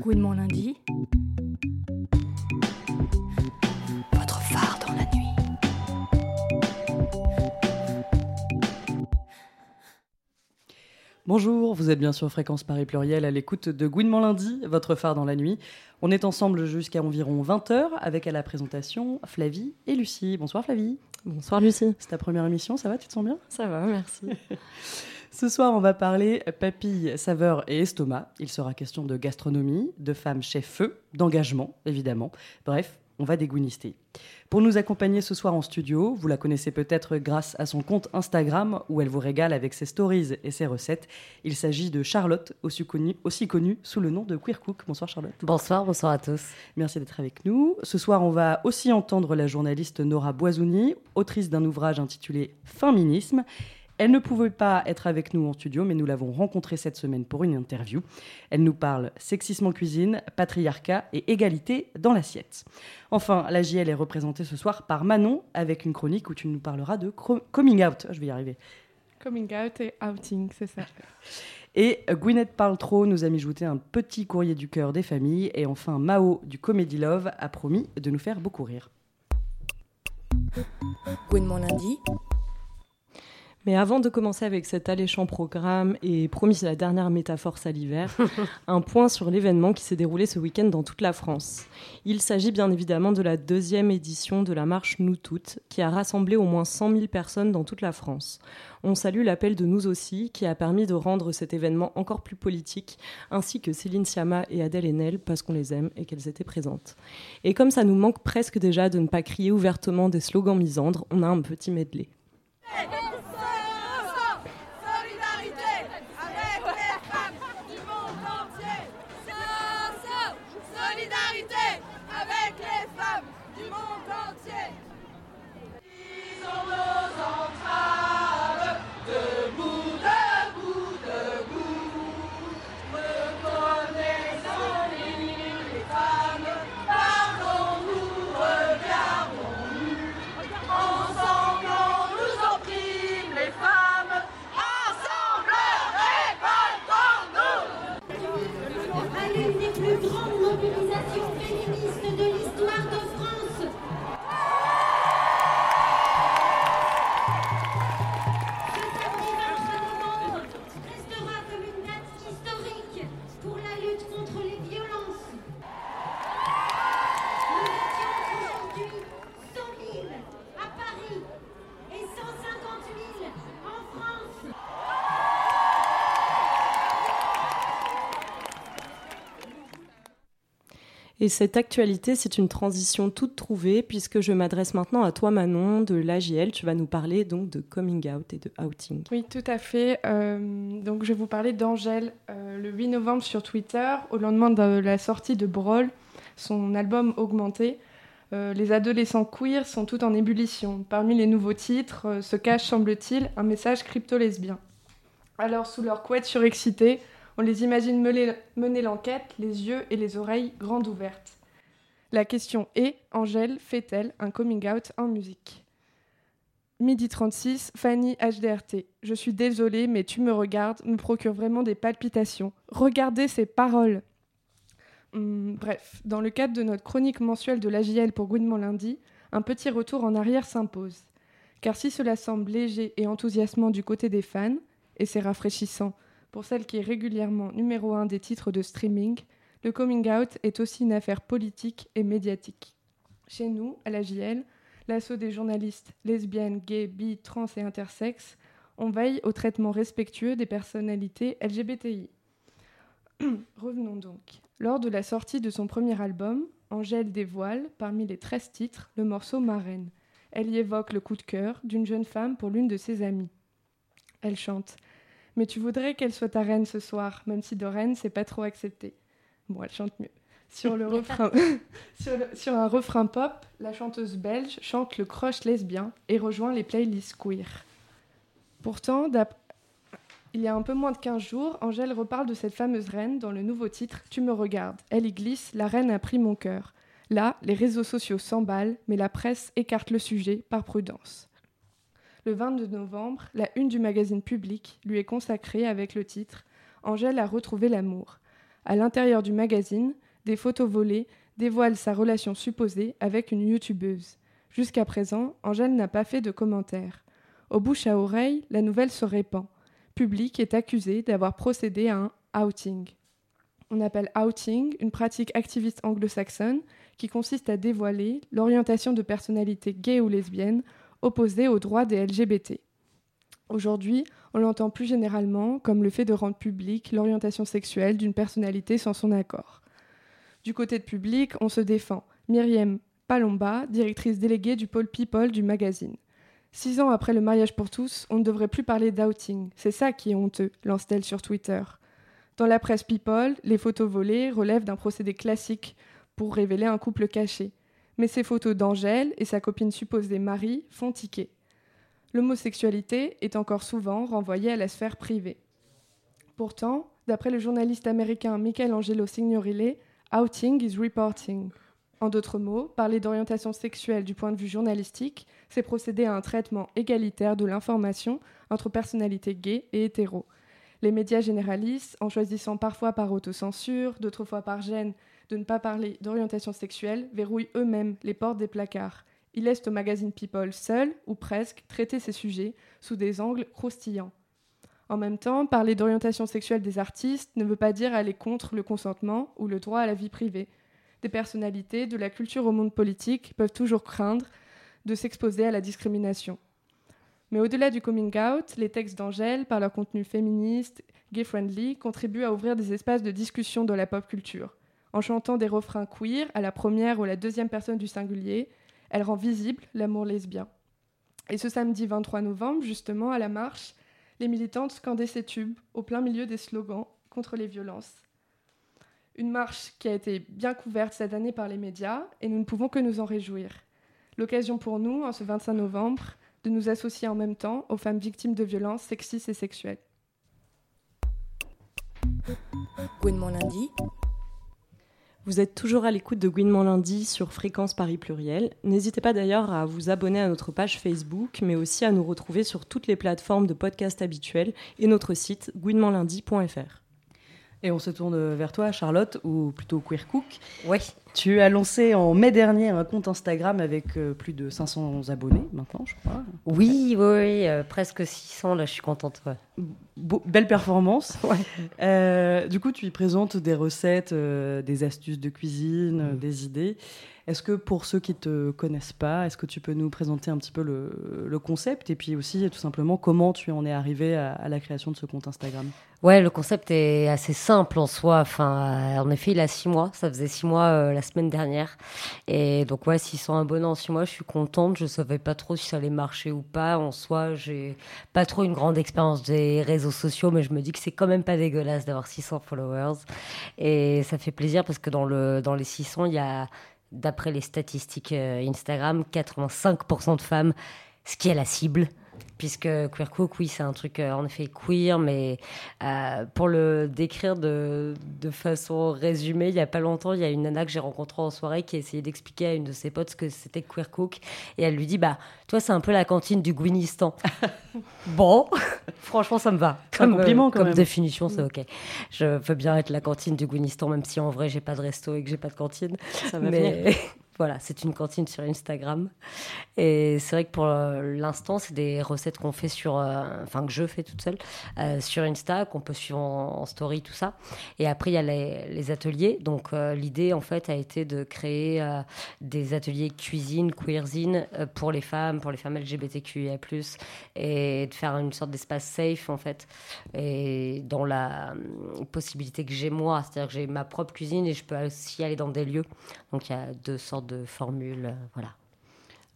Gouinement lundi. Votre phare dans la nuit. Bonjour, vous êtes bien sur Fréquence Paris Pluriel à l'écoute de Gouinement Lundi, votre phare dans la nuit. On est ensemble jusqu'à environ 20h avec à la présentation Flavie et Lucie. Bonsoir Flavie. Bonsoir Lucie. C'est ta première émission, ça va Tu te sens bien? Ça va, merci. Ce soir, on va parler papilles, saveurs et estomac. Il sera question de gastronomie, de femmes chef feu, d'engagement, évidemment. Bref, on va dégounister. Pour nous accompagner ce soir en studio, vous la connaissez peut-être grâce à son compte Instagram où elle vous régale avec ses stories et ses recettes. Il s'agit de Charlotte, aussi connue, aussi connue sous le nom de Queer Cook. Bonsoir Charlotte. Bonsoir, bonsoir à tous. Merci d'être avec nous. Ce soir, on va aussi entendre la journaliste Nora Boisouni, autrice d'un ouvrage intitulé Féminisme. Elle ne pouvait pas être avec nous en studio, mais nous l'avons rencontrée cette semaine pour une interview. Elle nous parle sexisme en cuisine, patriarcat et égalité dans l'assiette. Enfin, la JL est représentée ce soir par Manon, avec une chronique où tu nous parleras de coming out. Je vais y arriver. Coming out et outing, c'est ça. Et Gwyneth Paltrow nous a mijouté un petit courrier du cœur des familles. Et enfin, Mao du Comedy Love a promis de nous faire beaucoup rire. Gouinement lundi. Mais avant de commencer avec cet alléchant programme et promis la dernière métaphore salivaire, un point sur l'événement qui s'est déroulé ce week-end dans toute la France. Il s'agit bien évidemment de la deuxième édition de la marche Nous Toutes, qui a rassemblé au moins 100 000 personnes dans toute la France. On salue l'appel de Nous aussi, qui a permis de rendre cet événement encore plus politique, ainsi que Céline Sciamma et Adèle Haenel, parce qu'on les aime et qu'elles étaient présentes. Et comme ça nous manque presque déjà de ne pas crier ouvertement des slogans misandres, on a un petit medley. Cette actualité, c'est une transition toute trouvée, puisque je m'adresse maintenant à toi, Manon, de l'AGL. Tu vas nous parler donc de coming out et de outing. Oui, tout à fait. Euh, donc, je vais vous parler d'Angèle euh, le 8 novembre sur Twitter, au lendemain de la sortie de Brawl, son album Augmenté. Euh, les adolescents queer sont tout en ébullition. Parmi les nouveaux titres se cache, semble-t-il, un message crypto-lesbien. Alors, sous leur couette surexcitée, on les imagine mener, l'enquête, les yeux et les oreilles grandes ouvertes. La question est, Angèle fait-elle un coming out en musique? Midi 36, Fanny HDRT. Je suis désolée, mais tu me regardes, me procure vraiment des palpitations. Regardez ces paroles Hum, Bref, dans le cadre de notre chronique mensuelle de l'AJL pour Gouinement lundi, un petit retour en arrière s'impose. Car si cela semble léger et enthousiasmant du côté des fans, et c'est rafraîchissant pour celle qui est régulièrement numéro un des titres de streaming, le coming out est aussi une affaire politique et médiatique. Chez nous, à la JL, l'assaut des journalistes lesbiennes, gays, bi, trans et intersexes, on veille au traitement respectueux des personnalités LGBTI. Revenons donc. Lors de la sortie de son premier album, Angèle dévoile, parmi les 13 titres, le morceau Marraine. Elle y évoque le coup de cœur d'une jeune femme pour l'une de ses amies. Elle chante Mais tu voudrais qu'elle soit ta reine ce soir, même si de reine, c'est pas trop accepté. Bon, elle chante mieux. Sur, le refrain... sur, le- sur un refrain pop, la chanteuse belge chante le crush lesbien et rejoint les playlists queer. Pourtant, il y a un peu moins de 15 jours, Angèle reparle de cette fameuse reine dans le nouveau titre Tu me regardes. Elle y glisse La reine a pris mon cœur. Là, les réseaux sociaux s'emballent, mais la presse écarte le sujet par prudence. Le 22 novembre, la une du magazine Public lui est consacrée avec le titre Angèle a retrouvé l'amour. À l'intérieur du magazine, des photos volées dévoilent sa relation supposée avec une youtubeuse. Jusqu'à présent, Angèle n'a pas fait de commentaires. Au bouche à oreille, la nouvelle se répand. Public est accusé d'avoir procédé à un outing. On appelle outing une pratique activiste anglo-saxonne qui consiste à dévoiler l'orientation de personnalités gays ou lesbiennes opposées aux droits des LGBT. Aujourd'hui, on l'entend plus généralement comme le fait de rendre publique l'orientation sexuelle d'une personnalité sans son accord. Du côté de public, on se défend. Myriam Palomba, directrice déléguée du pôle People du magazine. Six ans après le mariage pour tous, on ne devrait plus parler d'outing. C'est ça qui est honteux, lance-t-elle sur Twitter. Dans la presse People, les photos volées relèvent d'un procédé classique pour révéler un couple caché. Mais ces photos d'Angèle et sa copine supposée Marie font tiquer. L'homosexualité est encore souvent renvoyée à la sphère privée. Pourtant, d'après le journaliste américain Michelangelo Signorile, outing is reporting. En d'autres mots, parler d'orientation sexuelle du point de vue journalistique, c'est procéder à un traitement égalitaire de l'information entre personnalités gays et hétéros. Les médias généralistes, en choisissant parfois par autocensure, d'autres fois par gêne de ne pas parler d'orientation sexuelle, verrouillent eux-mêmes les portes des placards. Ils laissent au magazine People seul, ou presque, traiter ces sujets sous des angles croustillants. En même temps, parler d'orientation sexuelle des artistes ne veut pas dire aller contre le consentement ou le droit à la vie privée. Des personnalités, de la culture au monde politique, peuvent toujours craindre de s'exposer à la discrimination. Mais au-delà du coming out, les textes d'Angèle, par leur contenu féministe, gay-friendly, contribuent à ouvrir des espaces de discussion dans la pop culture. En chantant des refrains queer à la première ou la deuxième personne du singulier, elle rend visible l'amour lesbien. Et ce samedi 23 novembre, justement, à la marche, les militantes scandaient ces tubes au plein milieu des slogans contre les violences. Une marche qui a été bien couverte cette année par les médias et nous ne pouvons que nous en réjouir. L'occasion pour nous, en ce 25 novembre, de nous associer en même temps aux femmes victimes de violences sexistes et sexuelles. Vous êtes toujours à l'écoute de Gouinement lundi sur Fréquence Paris Pluriel. N'hésitez pas d'ailleurs à vous abonner à notre page Facebook, mais aussi à nous retrouver sur toutes les plateformes de podcast habituelles et notre site gouinementlundi.fr. Et on se tourne vers toi, Charlotte, ou plutôt Queer Cook. Oui. Tu as lancé en mai dernier un compte Instagram avec euh, plus de 500 abonnés maintenant, je crois. Oui, oui, oui, euh, presque 600, là, je suis contente. ouais. Belle performance. Ouais. Euh, du coup, tu y présentes des recettes, des astuces de cuisine, Mm. des idées. Est-ce que pour ceux qui te connaissent pas, est-ce que tu peux nous présenter un petit peu le, concept et puis aussi tout simplement comment tu en es arrivé à, la création de ce compte Instagram? Ouais, le concept est assez simple en soi. Enfin, euh, en effet, il a six mois. Ça faisait six mois euh, la semaine dernière. Et donc, ouais, 600 abonnés en six mois, je suis contente. Je savais pas trop si ça allait marcher ou pas. En soi, j'ai pas trop une grande expérience des réseaux sociaux, mais je me dis que c'est quand même pas dégueulasse d'avoir 600 followers. Et ça fait plaisir parce que dans, le, dans les 600, il y a, d'après les statistiques euh, Instagram, 85% de femmes, ce qui est la cible. Puisque Queer Cook, oui, c'est un truc euh, en effet queer, mais euh, pour le décrire de, de façon résumée, il y a pas longtemps, il y a une nana que j'ai rencontrée en soirée qui a essayé d'expliquer à une de ses potes ce que c'était Queer Cook. Et elle lui dit Bah, toi, c'est un peu la cantine du Gouinistan. bon, franchement, ça me va. C'est un compliment, quand comme même. définition, c'est OK. Je veux bien être la cantine du Gouinistan, même si en vrai, j'ai pas de resto et que j'ai pas de cantine. Ça va. Mais voilà, c'est une cantine sur Instagram. Et c'est vrai que pour euh, l'instant, c'est des recettes qu'on fait sur, euh, enfin que je fais toute seule euh, sur Insta, qu'on peut suivre en, story, tout ça. Et après, il y a les, ateliers. Donc l'idée, en fait, a été de créer des ateliers cuisine, queerzine pour les femmes, pour les femmes LGBTQIA+, et de faire une sorte d'espace safe, en fait. Et dans la possibilité que j'ai moi, c'est-à-dire que j'ai ma propre cuisine et je peux aussi aller dans des lieux. Donc il y a deux sortes de formules, euh, voilà.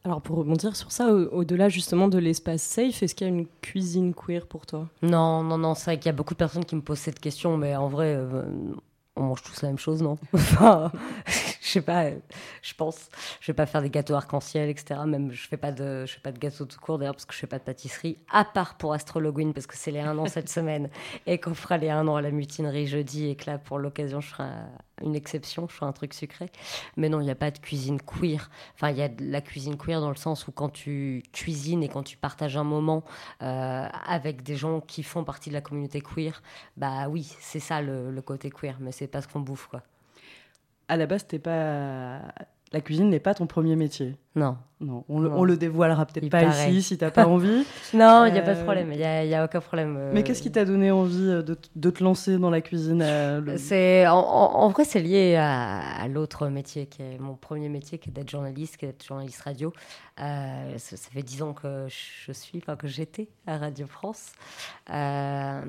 Alors pour rebondir sur ça, au- au-delà justement de l'espace safe, est-ce qu'il y a une cuisine queer pour toi? Non, non, non, c'est vrai qu'il y a beaucoup de personnes qui me posent cette question, mais en vrai, euh, on mange tous la même chose, non? Enfin, sais pas, euh, je pense. Je vais pas faire des gâteaux arc-en-ciel, etc. Même je fais pas de, je fais pas de gâteaux tout court d'ailleurs parce que je fais pas de pâtisserie, à part pour Astrologuine parce que c'est les 1 an cette semaine et qu'on fera les 1 an à la mutinerie jeudi et que là pour l'occasion je ferai un- une exception, je ferai un truc sucré. Mais non, il n'y a pas de cuisine queer. Enfin, il y a de la cuisine queer dans le sens où quand tu cuisines et quand tu partages un moment euh, avec des gens qui font partie de la communauté queer, bah oui, c'est ça le, le côté queer, mais c'est pas ce qu'on bouffe quoi. À la base, t'es pas. La cuisine n'est pas ton premier métier. Non. Non, on le, Non. on le dévoilera peut-être pas paraît. ici si t'as pas envie. Non, il n'y a pas de Euh, problème, il n'y a, y a aucun problème. euh, Mais qu'est-ce qui t'a donné envie euh, de, te lancer dans la cuisine euh, le- C'est en, en- en vrai c'est lié à, à l'autre métier qui est mon premier métier qui est d'être journaliste, qui est d'être journaliste radio. Euh, ça, ça fait dix ans que je suis, enfin que j'étais à Radio France. Euh,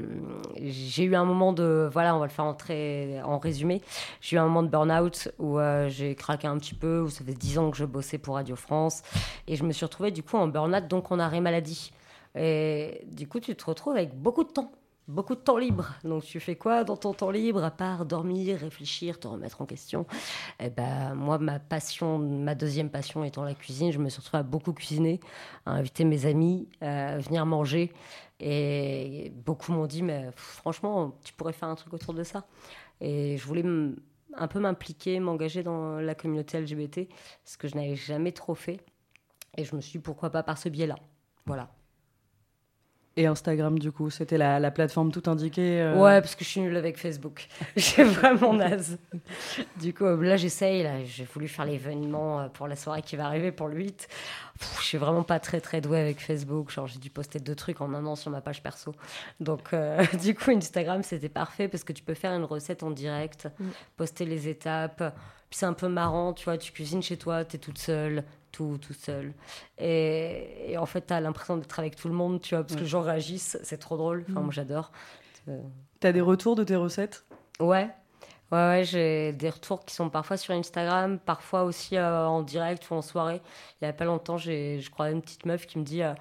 j'ai eu un moment de, voilà, on va le faire entrer en résumé. J'ai eu un moment de burn-out où euh, j'ai craqué un petit peu, où ça fait dix ans que je bossais pour Radio France, et je me suis retrouvée du coup en burn-out, donc en arrêt maladie. Et du coup, tu te retrouves avec beaucoup de temps beaucoup de temps libre. Donc tu fais quoi dans ton temps libre à part dormir, réfléchir, te remettre en question? Eh ben moi ma passion, ma deuxième passion étant la cuisine, je me suis retrouvée à beaucoup cuisiner, à inviter mes amis, à venir manger et beaucoup m'ont dit mais franchement tu pourrais faire un truc autour de ça. Et je voulais un peu m'impliquer, m'engager dans la communauté LGBT, ce que je n'avais jamais trop fait. Et je me suis dit pourquoi pas par ce biais-là. Voilà. Et Instagram, du coup, c'était la, la plateforme tout indiquée. euh, Ouais, parce que je suis nulle avec Facebook. J'ai vraiment naze. Du coup, euh, là, j'essaye. Là, j'ai voulu faire l'événement euh, pour la soirée qui va arriver pour le 8. Pff, je suis vraiment pas très très douée avec Facebook. Genre, j'ai dû poster deux trucs en un an sur ma page perso. Donc, euh, du coup, Instagram, c'était parfait parce que tu peux faire une recette en direct, Mm. poster les étapes. Puis c'est un peu marrant, tu vois, tu cuisines chez toi, t'es toute seule, tout, tout seul. Et, et en fait, t'as l'impression d'être avec tout le monde, tu vois, parce que les gens réagissent, c'est trop drôle. Enfin, Mm. moi, j'adore. Euh, T'as des retours de tes recettes? Ouais. Ouais, ouais, j'ai des retours qui sont parfois sur Instagram, parfois aussi euh, en direct ou en soirée. Il y a pas longtemps, j'ai, je crois, une petite meuf qui me dit euh,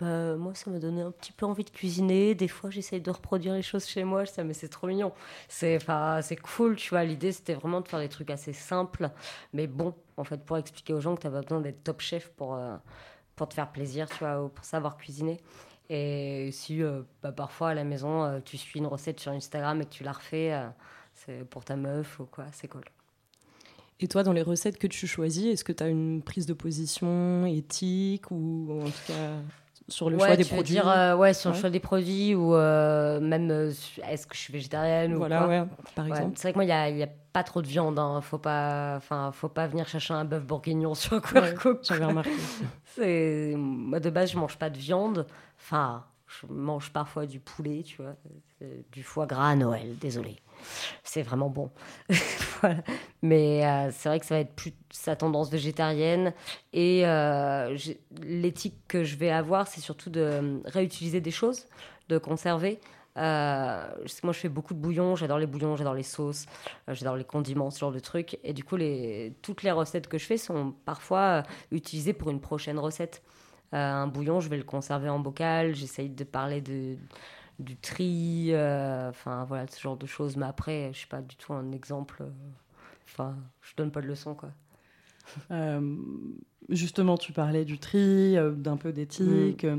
bah, Moi, ça m'a donné un petit peu envie de cuisiner. Des fois, j'essaye de reproduire les choses chez moi. Je dis, mais c'est trop mignon. C'est, cool, tu vois. L'idée, c'était vraiment de faire des trucs assez simples, mais bon, en fait, pour expliquer aux gens que tu pas besoin d'être top chef pour, euh, pour te faire plaisir, tu vois, ou pour savoir cuisiner. Et si euh, bah, parfois à la maison, euh, tu suis une recette sur Instagram et que tu la refais, c'est pour ta meuf ou quoi, c'est cool. Et toi, dans les recettes que tu choisis, est-ce que tu as une prise de position éthique ou en tout cas sur le ouais, choix des produits dire, euh, ouais, sur le choix des produits ou euh, même euh, est-ce que je suis végétarienne Voilà, ou quoi. ouais, par exemple. C'est vrai que moi, il n'y a, il y a pas trop de viande. Hein. Faut, pas, enfin, faut pas venir chercher un bœuf bourguignon sur un cook. J'avais remarqué. C'est... Moi, de base, je mange pas de viande. Enfin, je mange parfois du poulet, tu vois. Du foie gras à Noël, désolé. C'est vraiment bon. Mais euh, c'est vrai que ça va être plus sa tendance végétarienne. Et euh, l'éthique que je vais avoir, c'est surtout de euh, réutiliser des choses, de conserver. Moi, je fais beaucoup de bouillons. J'adore les bouillons, j'adore les sauces, j'adore les condiments, ce genre de trucs. Et du coup, les, toutes les recettes que je fais sont parfois utilisées pour une prochaine recette. Un bouillon, je vais le conserver en bocal. J'essaye de parler de, du tri, euh, enfin voilà, ce genre de choses. Mais après, je suis pas du tout un exemple. euh, Enfin, je donne pas de leçons, quoi. Euh, justement, tu parlais du tri, d'un peu d'éthique. Euh,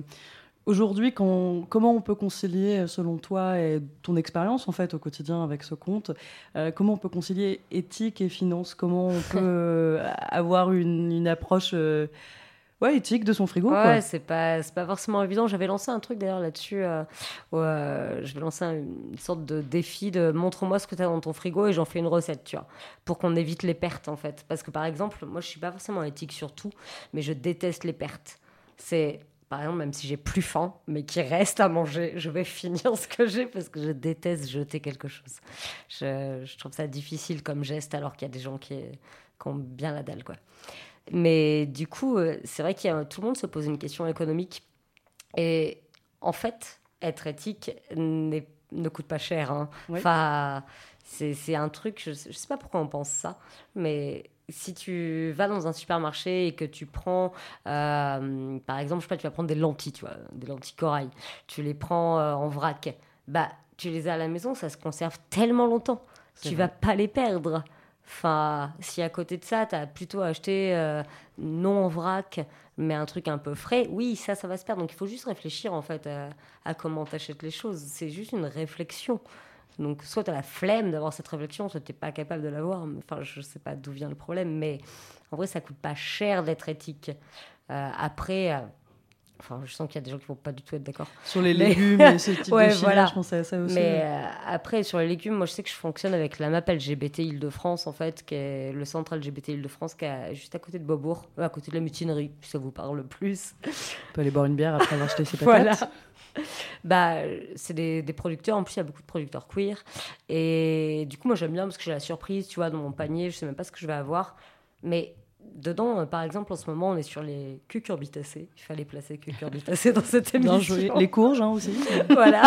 Aujourd'hui, comment on peut concilier, selon toi et ton expérience en fait au quotidien avec ce compte, euh, comment on peut concilier éthique et finance? Comment on peut avoir une, une approche euh, ouais, éthique de son frigo Ouais, c'est pas, pas forcément évident. J'avais lancé un truc d'ailleurs là-dessus. Euh, euh, je vais lancer un- une sorte de défi de montre-moi ce que tu as dans ton frigo et j'en fais une recette, tu vois, pour qu'on évite les pertes en fait. Parce que par exemple, moi je suis pas forcément éthique sur tout, mais je déteste les pertes. C'est. Par exemple, même si j'ai plus faim, mais qu'il reste à manger, je vais finir ce que j'ai parce que je déteste jeter quelque chose. Je, je trouve ça difficile comme geste alors qu'il y a des gens qui, qui ont bien la dalle, quoi. Mais du coup, euh, c'est vrai que tout le monde se pose une question économique. Et en fait, être éthique ne coûte pas cher. hein. Ouais. Enfin, c'est c'est un truc, je ne sais pas pourquoi on pense ça, mais si tu vas dans un supermarché et que tu prends, euh, par exemple, je sais pas, tu vas prendre des lentilles, tu vois, des lentilles corail, tu les prends euh, en vrac, bah, tu les as à la maison, ça se conserve tellement longtemps, C'est tu vrai. vas pas les perdre. Enfin, si à côté de ça, tu as plutôt acheté euh, non en vrac, mais un truc un peu frais, oui, ça, ça va se perdre. Donc il faut juste réfléchir en fait à, comment tu achètes les choses. C'est juste une réflexion. Donc soit tu as la flemme d'avoir cette réflexion, soit tu pas capable de l'avoir. Enfin, je sais pas d'où vient le problème, mais en vrai, ça coûte pas cher d'être éthique. Euh, après, euh, enfin, je sens qu'il y a des gens qui vont pas du tout être d'accord. Sur les Mais- légumes et ce type Ouais, de voilà. je pensais à ça aussi. Mais euh, après, sur les légumes, moi je sais que je fonctionne avec la map LGBT Île-de-France, en fait, qui est le centre LGBT Île-de-France, qui est juste à côté de Beaubourg, euh, à côté de la mutinerie, si ça vous parle plus. On peut aller boire une bière après avoir acheté ses patates. Voilà. Bah, c'est des, des producteurs, en plus il y a beaucoup de producteurs queer. Et du coup, moi j'aime bien parce que j'ai la surprise, tu vois, dans mon panier, je sais même pas ce que je vais avoir. Mais dedans, euh, par exemple, en ce moment, on est sur les cucurbitacées. Il fallait placer cucurbitacées dans cette émission. Bien joué. Les courges hein, aussi. voilà.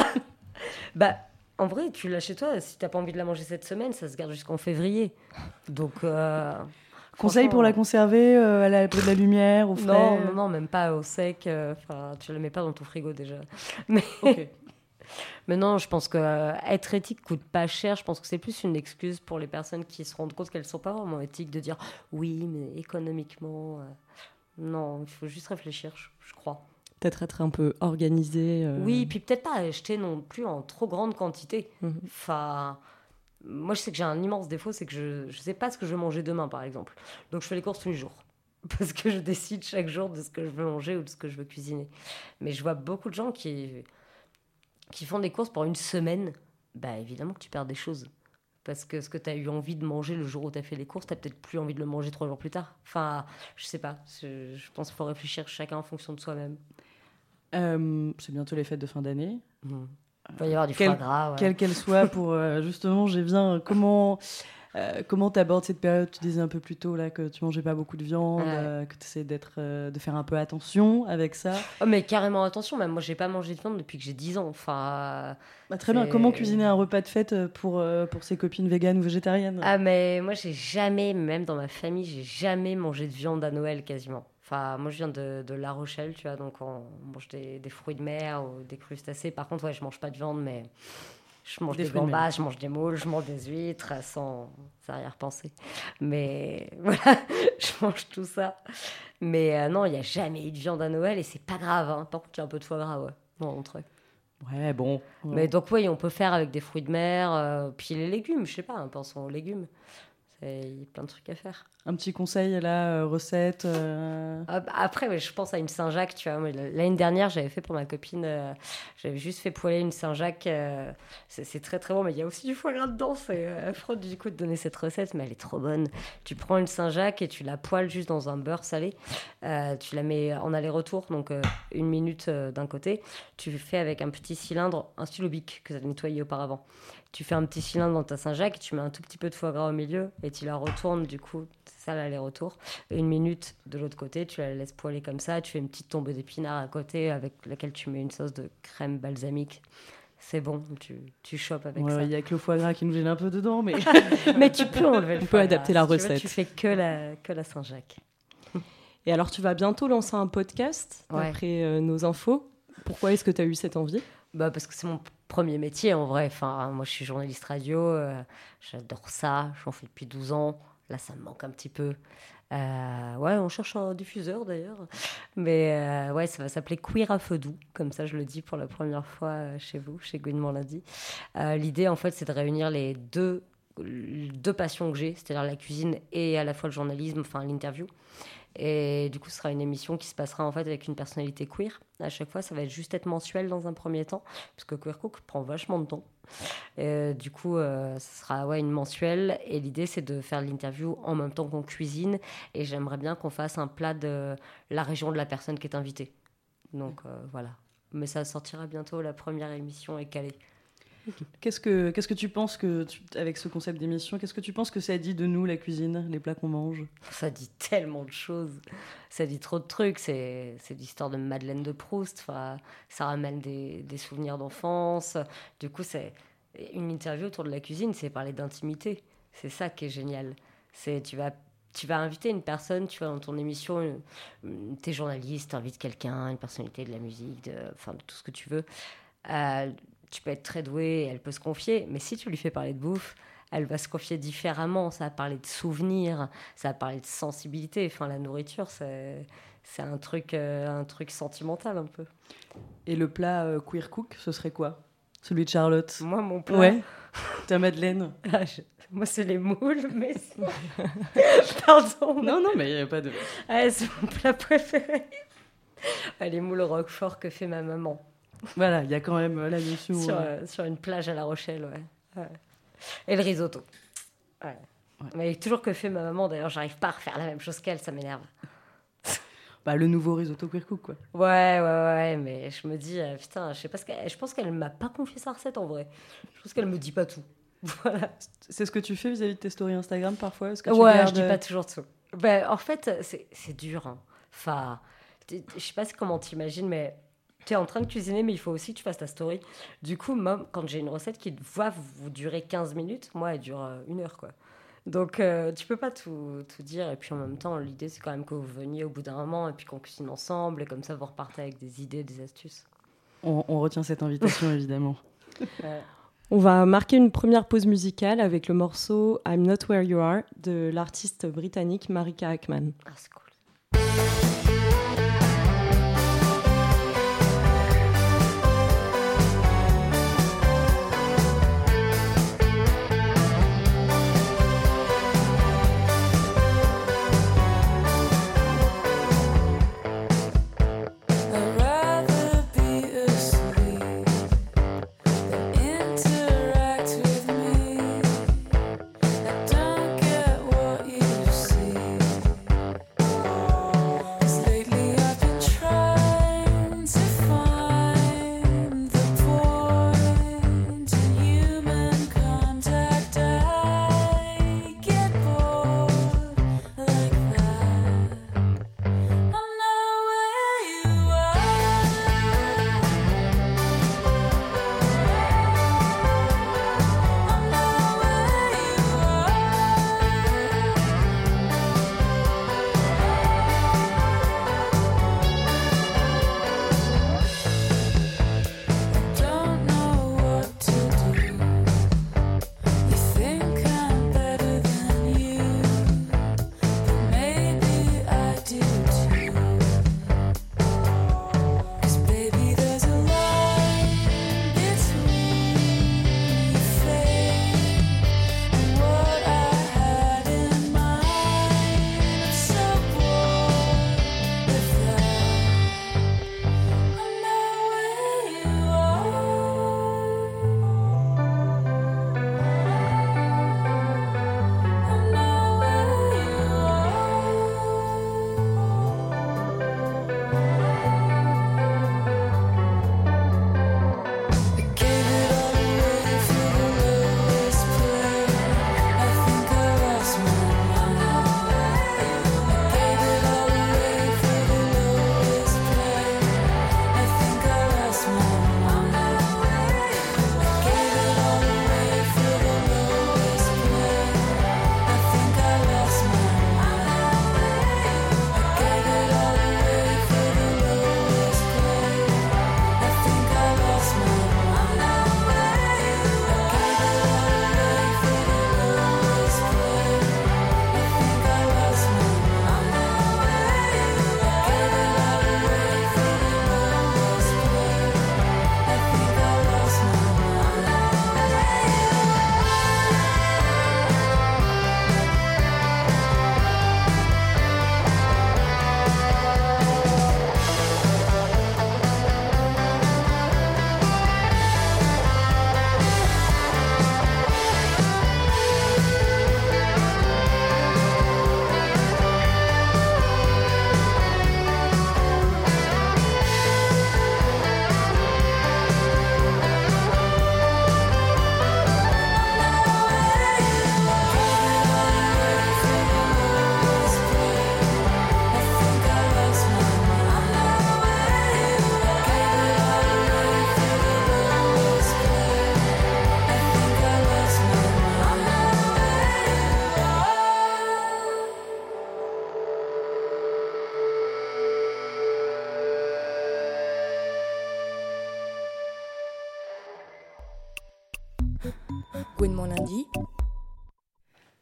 bah, en vrai, tu l'as chez toi. Si t'as pas envie de la manger cette semaine, ça se garde jusqu'en février. Donc. euh, Conseil pour la conserver euh, à la, de la lumière, au frais. Non, non, non, même pas au sec. euh, Enfin, tu la mets pas dans ton frigo déjà. Mais. Mais non, je pense que euh, être éthique coûte pas cher. Je pense que c'est plus une excuse pour les personnes qui se rendent compte qu'elles sont pas vraiment éthiques de dire oui, mais économiquement. euh, non, il faut juste réfléchir, je, je crois. Peut-être être un peu organisé. euh, Oui, puis peut-être pas acheter non plus en trop grande quantité. Mhm. Enfin, moi je sais que j'ai un immense défaut, c'est que je je sais pas ce que je vais manger demain, par exemple. Donc je fais les courses tous les jours. Parce que je décide chaque jour de ce que je veux manger ou de ce que je veux cuisiner. Mais je vois beaucoup de gens qui, qui font des courses pour une semaine. Bah évidemment que tu perds des choses. Parce que ce que tu as eu envie de manger le jour où tu as fait les courses, tu peut-être plus envie de le manger trois jours plus tard. Enfin, je sais pas. Je, pense qu'il faut réfléchir chacun en fonction de soi-même. Euh, c'est bientôt les fêtes de fin d'année. Mhm. Il va y avoir du Quel- foie gras. ouais. Quelle qu'elle soit, pour euh, justement, j'ai bien. Comment. Euh, comment tu abordes cette période? Tu disais un peu plus tôt là que tu mangeais pas beaucoup de viande, Ouais. euh, que tu essaies d'être, euh, de faire un peu attention avec ça. Oh, mais carrément, attention, même moi, j'ai pas mangé de viande depuis que j'ai 10 ans. Enfin, Bah, très bien. Comment cuisiner un repas de fête pour, pour ses copines véganes ou végétariennes? Ah, mais moi, j'ai jamais, même dans ma famille, j'ai jamais mangé de viande à Noël quasiment. Enfin, moi, je viens de, de La Rochelle, tu vois, donc on mange des, des fruits de mer ou des crustacés. Par contre, ouais, je mange pas de viande, mais je mange Des gambas, je mange des moules, je mange des huîtres sans, sans arrière-pensée. Mais voilà, je mange tout ça. Mais euh, non, il n'y a jamais eu de viande à Noël et c'est pas grave. Hein. Par contre, il y a un peu de foie gras, ouais, dans mon truc. Ouais, bon. Mais donc, oui, on peut faire avec des fruits de mer, euh, puis les légumes, je sais pas, hein, pensons aux légumes. Il y a plein de trucs à faire. Un petit conseil là, euh, recette. euh, Ah, bah, Après, je pense à une Saint-Jacques, tu vois. L'année dernière, j'avais fait pour ma copine, euh, j'avais juste fait poêler une Saint-Jacques. euh, c'est très très bon, mais il y a aussi du foie gras dedans. C'est affreux du coup de donner cette recette, mais elle est trop bonne. Tu prends une Saint-Jacques et tu la poêles juste dans un beurre salé. Tu la mets en aller-retour, donc une minute d'un côté. Tu fais avec un petit cylindre, un stylo bic que tu as nettoyé auparavant. Tu fais un petit cylindre dans ta Saint-Jacques, tu mets un tout petit peu de foie gras au milieu et tu la retournes du coup. C'est ça l'aller-retour une minute de l'autre côté, tu la laisses poêler comme ça, tu fais une petite tombée d'épinards à côté avec laquelle tu mets une sauce de crème balsamique. C'est bon, tu, tu chopes avec ouais, ça. Il y a que le foie gras qui nous gêne un peu dedans, mais Mais tu peux enlever le On peut gras. adapter la Si tu veux, recette. Tu fais que la, que la Saint-Jacques. Et alors, tu vas bientôt lancer un podcast Ouais. après euh, nos infos. Pourquoi est-ce que tu as eu cette envie? Bah parce que c'est mon premier métier en vrai. Enfin, moi je suis journaliste radio, euh, j'adore ça, j'en fais depuis 12 ans. Là ça me manque un petit peu. Euh, ouais, on cherche un diffuseur d'ailleurs. Mais euh, ouais, ça va s'appeler Queer à feu doux, comme ça je le dis pour la première fois chez vous, chez Gouinement lundi. L'idée en fait c'est de réunir les deux, deux passions que j'ai, c'est-à-dire la cuisine et à la fois le journalisme, enfin l'interview. Et du coup, ce sera une émission qui se passera en fait avec une personnalité queer. À chaque fois, ça va être juste être mensuel dans un premier temps, parce que Queer Cook prend vachement de temps. Et, du coup, euh, ce sera ouais, une mensuelle. Et l'idée, c'est de faire l'interview en même temps qu'on cuisine. Et j'aimerais bien qu'on fasse un plat de la région de la personne qui est invitée. Donc euh, voilà. Mais ça sortira bientôt. La première émission est calée. Qu'est-ce que qu'est-ce que tu penses que avec ce concept d'émission, qu'est-ce que tu penses que ça dit de nous la cuisine, les plats qu'on mange? Ça dit tellement de choses. Ça dit trop de trucs. C'est l'histoire de Madeleine de Proust. Enfin, ça ramène des, des souvenirs d'enfance. Du coup, c'est une interview autour de la cuisine, c'est parler d'intimité. C'est ça qui est génial. C'est tu vas tu vas inviter une personne, tu vois, dans ton émission, euh, t'es journaliste, t'invites quelqu'un, une personnalité de la musique, de, enfin, tout ce que tu veux. Euh, tu peux être très doué, elle peut se confier, mais si tu lui fais parler de bouffe, elle va se confier différemment. Ça va parler de souvenirs, ça va parler de sensibilité. Enfin, la nourriture, c'est c'est un truc, euh, un truc sentimental un peu. Et le plat euh, queer cook, ce serait quoi? Celui de Charlotte? Moi, mon plat. Ouais. Ta Madeleine Ah, je- Moi, c'est les moules, mais. Pardon. Non, non, mais il n'y a pas de. Ah, c'est mon plat préféré. Ah, les moules au roquefort que fait ma maman Voilà, il y a quand même euh, la notion. sur, euh, sur une plage à La Rochelle, ouais. Ouais. Et le risotto. Ouais. Ouais. Mais toujours que fait ma maman, d'ailleurs, j'arrive pas à refaire la même chose qu'elle, ça m'énerve. bah, le nouveau risotto queer cook, quoi. Ouais, ouais, ouais, mais je me dis, euh, putain, je sais pas ce qu'elle. Je pense qu'elle m'a pas confié sa recette en vrai. Je pense qu'elle me dit pas tout. Voilà. C'est ce que tu fais vis-à-vis de tes stories Instagram parfois Est-ce que tu Ouais, gardes, je dis pas toujours tout. Ben, en fait, c'est c'est dur. hein. Enfin, je sais pas comment t'imagines, mais tu es en train de cuisiner, mais il faut aussi que tu fasses ta story. Du coup, moi, quand j'ai une recette qui va vous durer 15 minutes, moi, elle dure euh, une heure, quoi. Donc, euh, tu peux pas tout, tout dire. Et puis, en même temps, l'idée, c'est quand même que vous veniez au bout d'un moment et puis qu'on cuisine ensemble. Et comme ça, vous repartez avec des idées, des astuces. on, on retient cette invitation, évidemment. On va marquer une première pause musicale avec le morceau I'm Not Where You Are de l'artiste britannique Marika Ackman. Ah, c'est cool.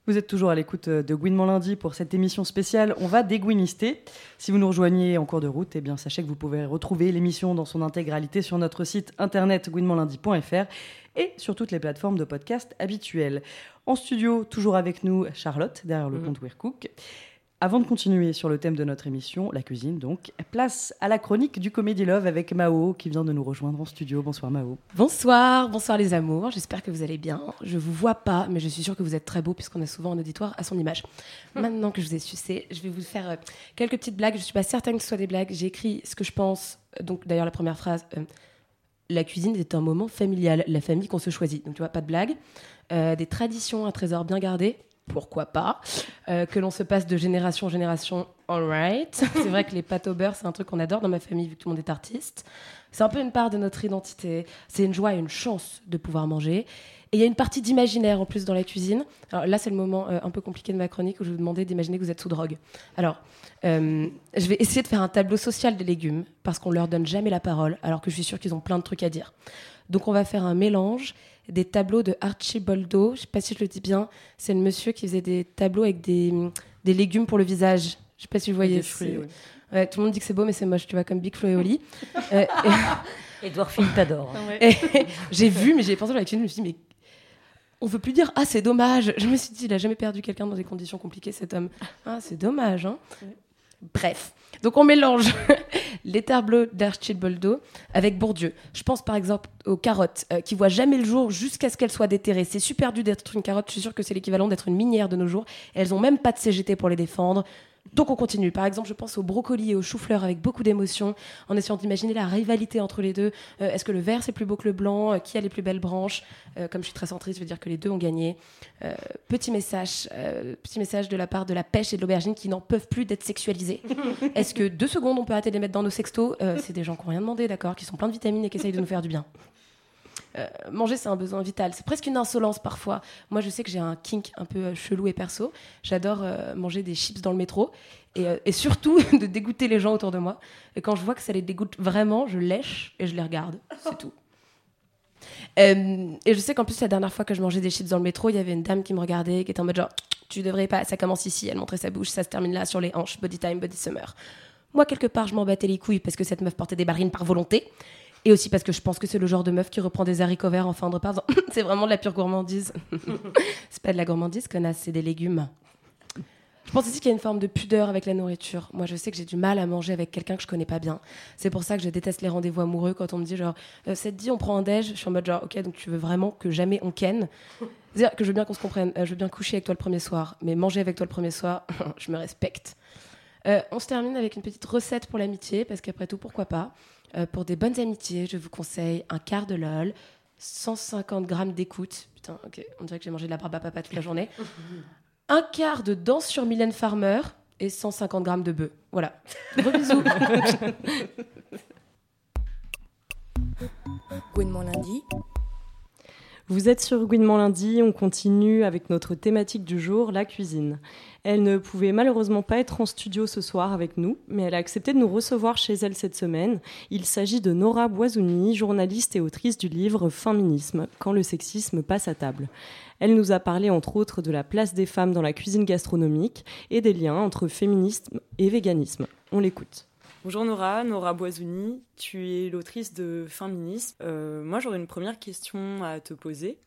Vous êtes toujours à l'écoute euh, de Gouinement lundi pour cette émission spéciale. On va dégouinister. Si vous nous rejoignez en cours de route, eh bien sachez que vous pouvez retrouver l'émission dans son intégralité sur notre site internet gouinementlundi.fr et sur toutes les plateformes de podcast habituelles. En studio, toujours avec nous, Charlotte, derrière le Mhm. compte Weircook. Avant de continuer sur le thème de notre émission, la cuisine donc, place à la chronique du Comedy Love avec Mao qui vient de nous rejoindre en studio. Bonsoir Mao. Bonsoir, bonsoir les amours, j'espère que vous allez bien. Je vous vois pas, mais je suis sûre que vous êtes très beaux puisqu'on a souvent un auditoire à son image. Maintenant que je vous ai sucé, je vais vous faire euh, quelques petites blagues. Je suis pas certaine que ce soit des blagues. J'ai écrit ce que je pense. Euh, Donc d'ailleurs la première phrase, euh, la cuisine est un moment familial, la famille qu'on se choisit. Donc tu vois, pas de blague. Euh, des traditions, un trésor bien gardé. Pourquoi pas Euh, Que l'on se passe de génération en génération, alright. C'est vrai que les pâtes au beurre, c'est un truc qu'on adore dans ma famille vu que tout le monde est artiste. C'est un peu une part de notre identité. C'est une joie et une chance de pouvoir manger. Et il y a une partie d'imaginaire en plus dans la cuisine. Alors là, c'est le moment euh, un peu compliqué de ma chronique où je vais vous demander d'imaginer que vous êtes sous drogue. Alors, euh, je vais essayer de faire un tableau social des légumes parce qu'on leur donne jamais la parole, alors que je suis sûre qu'ils ont plein de trucs à dire. Donc, on va faire un mélange des tableaux de Archibaldo. Je sais pas si je le dis bien. C'est le monsieur qui faisait des tableaux avec des, des légumes pour le visage. Je sais pas si vous voyez. Des fruits, c'est- oui. Ouais, tout le monde dit que c'est beau, mais c'est moche, tu vois, comme Big Flo et Oli. Euh, et- Edouard Philippe t'adore. et j'ai vu, mais j'ai pensé à la cuisine, je me suis dit, mais on veut plus dire ah c'est dommage. Je me suis dit il a jamais perdu quelqu'un dans des conditions compliquées cet homme. Ah c'est dommage. Hein. Bref, donc on mélange les tableaux d'Archibaldo avec Bourdieu. Je pense par exemple aux carottes euh, qui voient jamais le jour jusqu'à ce qu'elles soient déterrées. C'est super dur d'être une carotte. Je suis sûre que c'est l'équivalent d'être une minière de nos jours. Elles ont même pas de CGT pour les défendre. Donc on continue. Par exemple, je pense aux brocolis et aux choux-fleurs avec beaucoup d'émotion, en essayant d'imaginer la rivalité entre les deux. Euh, Est-ce que le vert c'est plus beau que le blanc? Euh, Qui a les plus belles branches? Euh, Comme je suis très centriste, je veux dire que les deux ont gagné. Petit message, petit message de la part de la pêche et de l'aubergine qui n'en peuvent plus d'être sexualisés. Est-ce que deux secondes on peut arrêter de les mettre dans nos sextos? C'est des gens qui n'ont rien demandé, d'accord, qui sont pleins de vitamines et qui essayent de nous faire du bien. Euh, manger, c'est un besoin vital. C'est presque une insolence parfois. Moi, je sais que j'ai un kink un peu euh, chelou et perso. J'adore euh, manger des chips dans le métro et, euh, et surtout de dégoûter les gens autour de moi. Et quand je vois que ça les dégoûte vraiment, je lèche et je les regarde. C'est tout. Et je sais qu'en plus, la dernière fois que je mangeais des chips dans le métro, il y avait une dame qui me regardait, qui était en mode genre, tu devrais pas, ça commence ici, elle montrait sa bouche, ça se termine là sur les hanches, body time, body summer. Moi, quelque part, je m'en battais les couilles parce que cette meuf portait des ballerines par volonté. Et aussi parce que je pense que c'est le genre de meuf qui reprend des haricots verts en fin de repas. c'est vraiment de la pure gourmandise. c'est pas de la gourmandise, connasse, c'est des légumes. Je pense aussi qu'il y a une forme de pudeur avec la nourriture. Moi, je sais que j'ai du mal à manger avec quelqu'un que je connais pas bien. C'est pour ça que je déteste les rendez-vous amoureux quand on me dit genre, euh, ça te dit, on prend un déj. Je suis en mode genre, ok, donc tu veux vraiment que jamais on ken? C'est-à-dire que je veux bien qu'on se comprenne. Euh, je veux bien coucher avec toi le premier soir, mais manger avec toi le premier soir, je me respecte. Euh, on se termine avec une petite recette pour l'amitié, parce qu'après tout, pourquoi pas? Euh, Pour des bonnes amitiés, je vous conseille un quart de lol, 150 grammes d'écoute. Putain, ok, on dirait que j'ai mangé de la barbe à papa toute la journée. un quart de danse sur Mylène Farmer et 150 grammes de bœuf. Voilà. Gros bisous. Gouinement lundi. Vous êtes sur Gouinement lundi, on continue avec notre thématique du jour, la cuisine. Elle ne pouvait malheureusement pas être en studio ce soir avec nous, mais elle a accepté de nous recevoir chez elle cette semaine. Il s'agit de Nora Boisouni, journaliste et autrice du livre Féminisme, quand le sexisme passe à table. Elle nous a parlé entre autres de la place des femmes dans la cuisine gastronomique et des liens entre féminisme et véganisme. On l'écoute. Bonjour Nora, Nora Boisouni, tu es l'autrice de Féminisme. Euh, moi j'aurais une première question à te poser,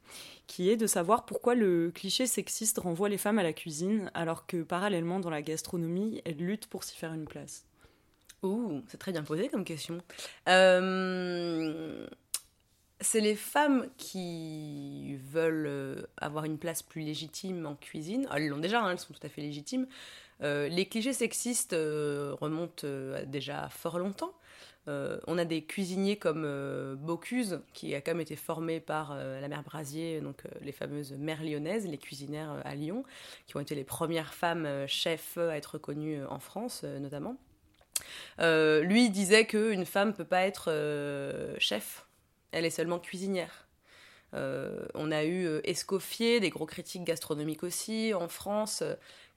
qui est de savoir pourquoi le cliché sexiste renvoie les femmes à la cuisine, alors que parallèlement dans la gastronomie, elles luttent pour s'y faire une place. Ouh, c'est très bien posé comme question. Euh, c'est les femmes qui veulent euh, avoir une place plus légitime en cuisine. Elles l'ont déjà, hein, elles sont tout à fait légitimes. Euh, les clichés sexistes euh, remontent euh, déjà fort longtemps. On a des cuisiniers comme Bocuse, qui a quand même été formé par la mère Brasier, donc les fameuses mères lyonnaises, les cuisinières à Lyon, qui ont été les premières femmes chefs à être reconnues en France, notamment. Lui disait qu'une femme peut pas être chef, elle est seulement cuisinière. On a eu Escoffier, des gros critiques gastronomiques aussi en France,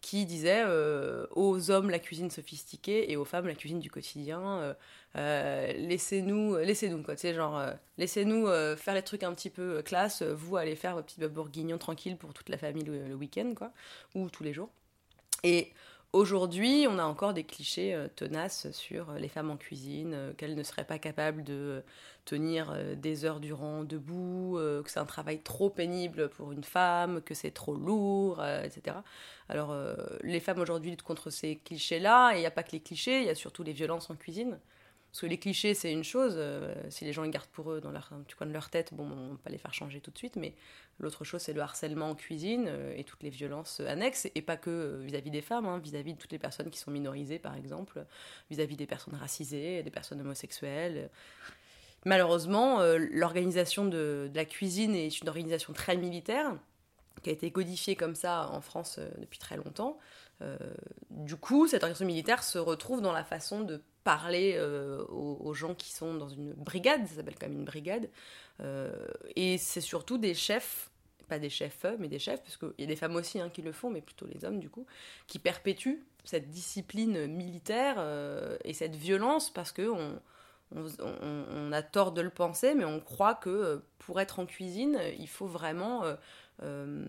qui disait euh, aux hommes la cuisine sophistiquée et aux femmes la cuisine du quotidien. euh, euh, laissez-nous, laissez-nous quoi, tu sais, genre, laissez-nous faire les trucs un petit peu classe, vous allez faire vos petits bœufs bourguignons tranquilles pour toute la famille le, le week-end, quoi, ou tous les jours. Et aujourd'hui, on a encore des clichés euh, tenaces sur euh, les femmes en cuisine, euh, qu'elles ne seraient pas capables de tenir des heures durant debout, que c'est un travail trop pénible pour une femme, que c'est trop lourd, etc. Alors, les femmes aujourd'hui luttent contre ces clichés-là, et il n'y a pas que les clichés, il y a surtout les violences en cuisine. Parce que les clichés, c'est une chose, euh, si les gens les gardent pour eux dans leur, coin de leur tête, bon, on va pas les faire changer tout de suite, mais l'autre chose, c'est le harcèlement en cuisine euh, et toutes les violences euh, annexes, et pas que vis-à-vis des femmes, hein, vis-à-vis de toutes les personnes qui sont minorisées, par exemple, vis-à-vis des personnes racisées, des personnes homosexuelles. Malheureusement, l'organisation de, la cuisine est une organisation très militaire, qui a été codifiée comme ça en France depuis très longtemps. Du coup, cette organisation militaire se retrouve dans la façon de parler euh, aux, gens qui sont dans une brigade, ça s'appelle quand même une brigade, Euh, et c'est surtout des chefs, pas des chefs, mais des chefs, parce qu'il y a des femmes aussi hein, qui le font, mais plutôt les hommes du coup, qui perpétuent cette discipline militaire euh, et cette violence parce que on, a tort de le penser, mais on croit que euh, pour être en cuisine, il faut vraiment euh, euh,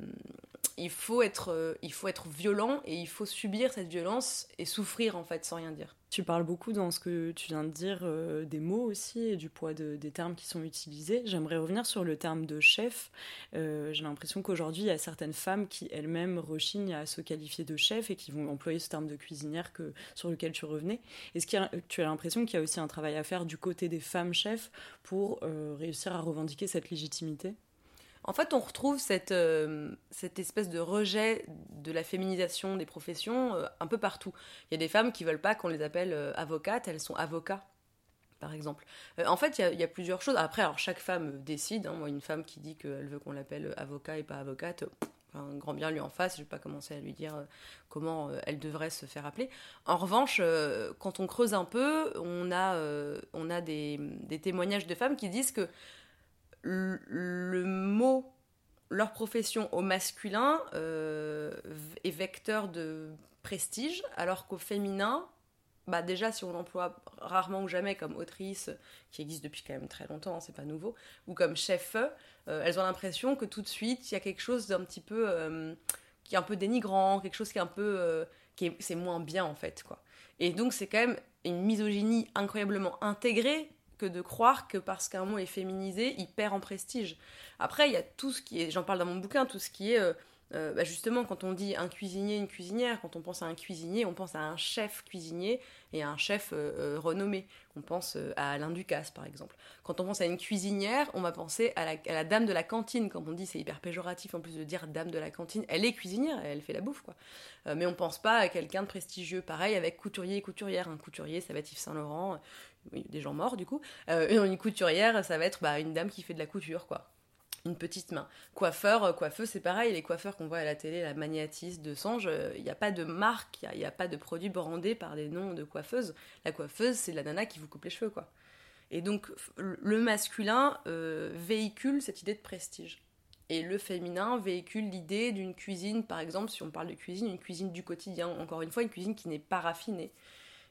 il faut être euh, il faut être violent et il faut subir cette violence et souffrir en fait sans rien dire. Tu parles beaucoup dans ce que tu viens de dire euh, des mots aussi et du poids de- des termes qui sont utilisés. J'aimerais revenir sur le terme de chef. Euh, J'ai l'impression qu'aujourd'hui, il y a certaines femmes qui elles-mêmes rechignent à se qualifier de chef et qui vont employer ce terme de cuisinière que, sur lequel tu revenais. Est-ce que tu as l'impression qu'il y a aussi un travail à faire du côté des femmes chefs pour réussir à revendiquer cette légitimité? En fait, on retrouve cette, euh, cette espèce de rejet de la féminisation des professions euh, un peu partout. Il y a des femmes qui veulent pas qu'on les appelle euh, avocates, elles sont avocats, par exemple. Euh, en fait, il y, a, plusieurs choses. Après, alors chaque femme décide. hein. Moi, une femme qui dit qu'elle veut qu'on l'appelle avocat et pas avocate, un grand bien lui en face. Je vais pas commencer à lui dire comment elle devrait se faire appeler. En revanche, quand on creuse un peu, on a, on a des, des témoignages de femmes qui disent que le, mot, leur profession au masculin euh, est vecteur de prestige, alors qu'au féminin, bah déjà si on l'emploie rarement ou jamais comme autrice, qui existe depuis quand même très longtemps, hein, c'est pas nouveau, ou comme chef, euh, elles ont l'impression que tout de suite il y a quelque chose d'un petit peu euh, qui est un peu dénigrant, quelque chose qui est un peu qui est, c'est moins bien en fait quoi. Et donc c'est quand même une misogynie incroyablement intégrée que de croire que parce qu'un mot est féminisé, il perd en prestige. Après, il y a tout ce qui est, j'en parle dans mon bouquin, tout ce qui est, euh, euh, bah, justement, quand on dit un cuisinier, une cuisinière, quand on pense à un cuisinier, on pense à un chef cuisinier et à un chef euh, euh, renommé. On pense à Alain Ducasse, par exemple. Quand on pense à une cuisinière, on va penser à la, dame de la cantine. Comme on dit, c'est hyper péjoratif en plus de dire dame de la cantine. Elle est cuisinière, elle fait la bouffe, quoi. Mais on pense pas à quelqu'un de prestigieux. Pareil avec couturier et couturière. Un couturier, ça va être Yves Saint-Laurent, des gens morts du coup. Une couturière, ça va être bah, une dame qui fait de la couture, quoi. Une petite main. Coiffeur, euh, coiffeuse, c'est pareil. Les coiffeurs qu'on voit à la télé, la Magnatis de Sange, il n'y a pas de marque, il n'y a, pas de produit brandé par des noms de coiffeuses. La coiffeuse, c'est la nana qui vous coupe les cheveux, quoi. Et donc, le masculin euh, véhicule cette idée de prestige. Et le féminin véhicule l'idée d'une cuisine, par exemple, si on parle de cuisine, une cuisine du quotidien. Encore une fois, une cuisine qui n'est pas raffinée.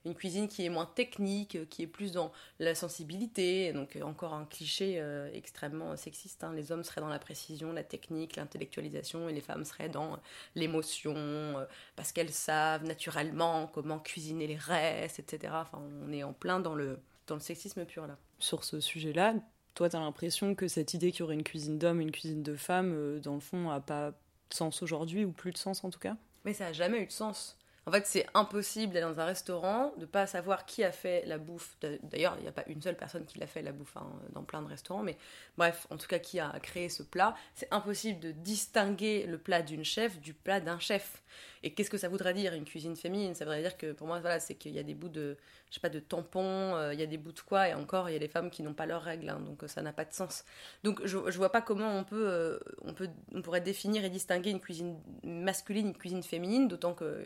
Une cuisine qui est moins technique, euh, qui est plus dans la sensibilité. Donc, euh, encore un cliché euh, extrêmement sexiste. hein. Les hommes seraient dans la précision, la technique, l'intellectualisation, et les femmes seraient dans l'émotion, euh, parce qu'elles savent naturellement comment cuisiner les restes, etc. Enfin, on est en plein dans le, dans le sexisme pur là. sur ce sujet-là. Toi, tu as l'impression que cette idée qu'il y aurait une cuisine d'homme et une cuisine de femme, euh, dans le fond, a pas de sens aujourd'hui, ou plus de sens en tout cas? Mais ça n'a jamais eu de sens. En fait, c'est impossible d'aller dans un restaurant, de pas savoir qui a fait la bouffe. D'ailleurs, il n'y a pas une seule personne qui l'a fait la bouffe hein, dans plein de restaurants, mais bref, en tout cas, qui a créé ce plat. C'est impossible de distinguer le plat d'une chef du plat d'un chef. Et qu'est-ce que ça voudrait dire une cuisine féminine? Ça voudrait dire que pour moi, voilà, c'est qu'il y a des bouts de, je sais pas, de tampons, euh, il y a des bouts de quoi, et encore, il y a des femmes qui n'ont pas leurs règles, hein, donc euh, ça n'a pas de sens. Donc je, je vois pas comment on peut, euh, on peut, on pourrait définir et distinguer une cuisine masculine, une cuisine féminine, d'autant que